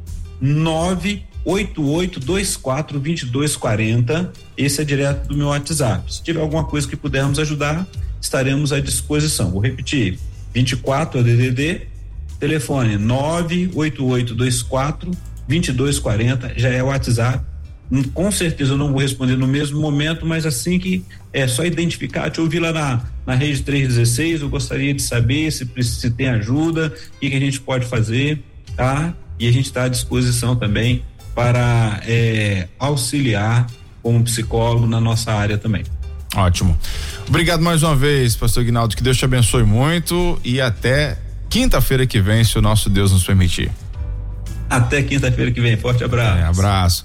98824 2240. Esse é direto do meu WhatsApp. Se tiver alguma coisa que pudermos ajudar, estaremos à disposição. Vou repetir: 24 é DDD Telefone 98824 2240, já é o WhatsApp. Hum, com certeza eu não vou responder no mesmo momento, mas assim que é só identificar, te ouvir lá na, na rede 316, eu gostaria de saber se, se tem ajuda, o que, que a gente pode fazer, tá? E a gente está à disposição também para é, auxiliar como psicólogo na nossa área também. Ótimo. Obrigado mais uma vez, pastor Guinaldo, que Deus te abençoe muito e até quinta-feira que vem, se o nosso Deus nos permitir. Até quinta-feira que vem. Forte abraço. É, abraço.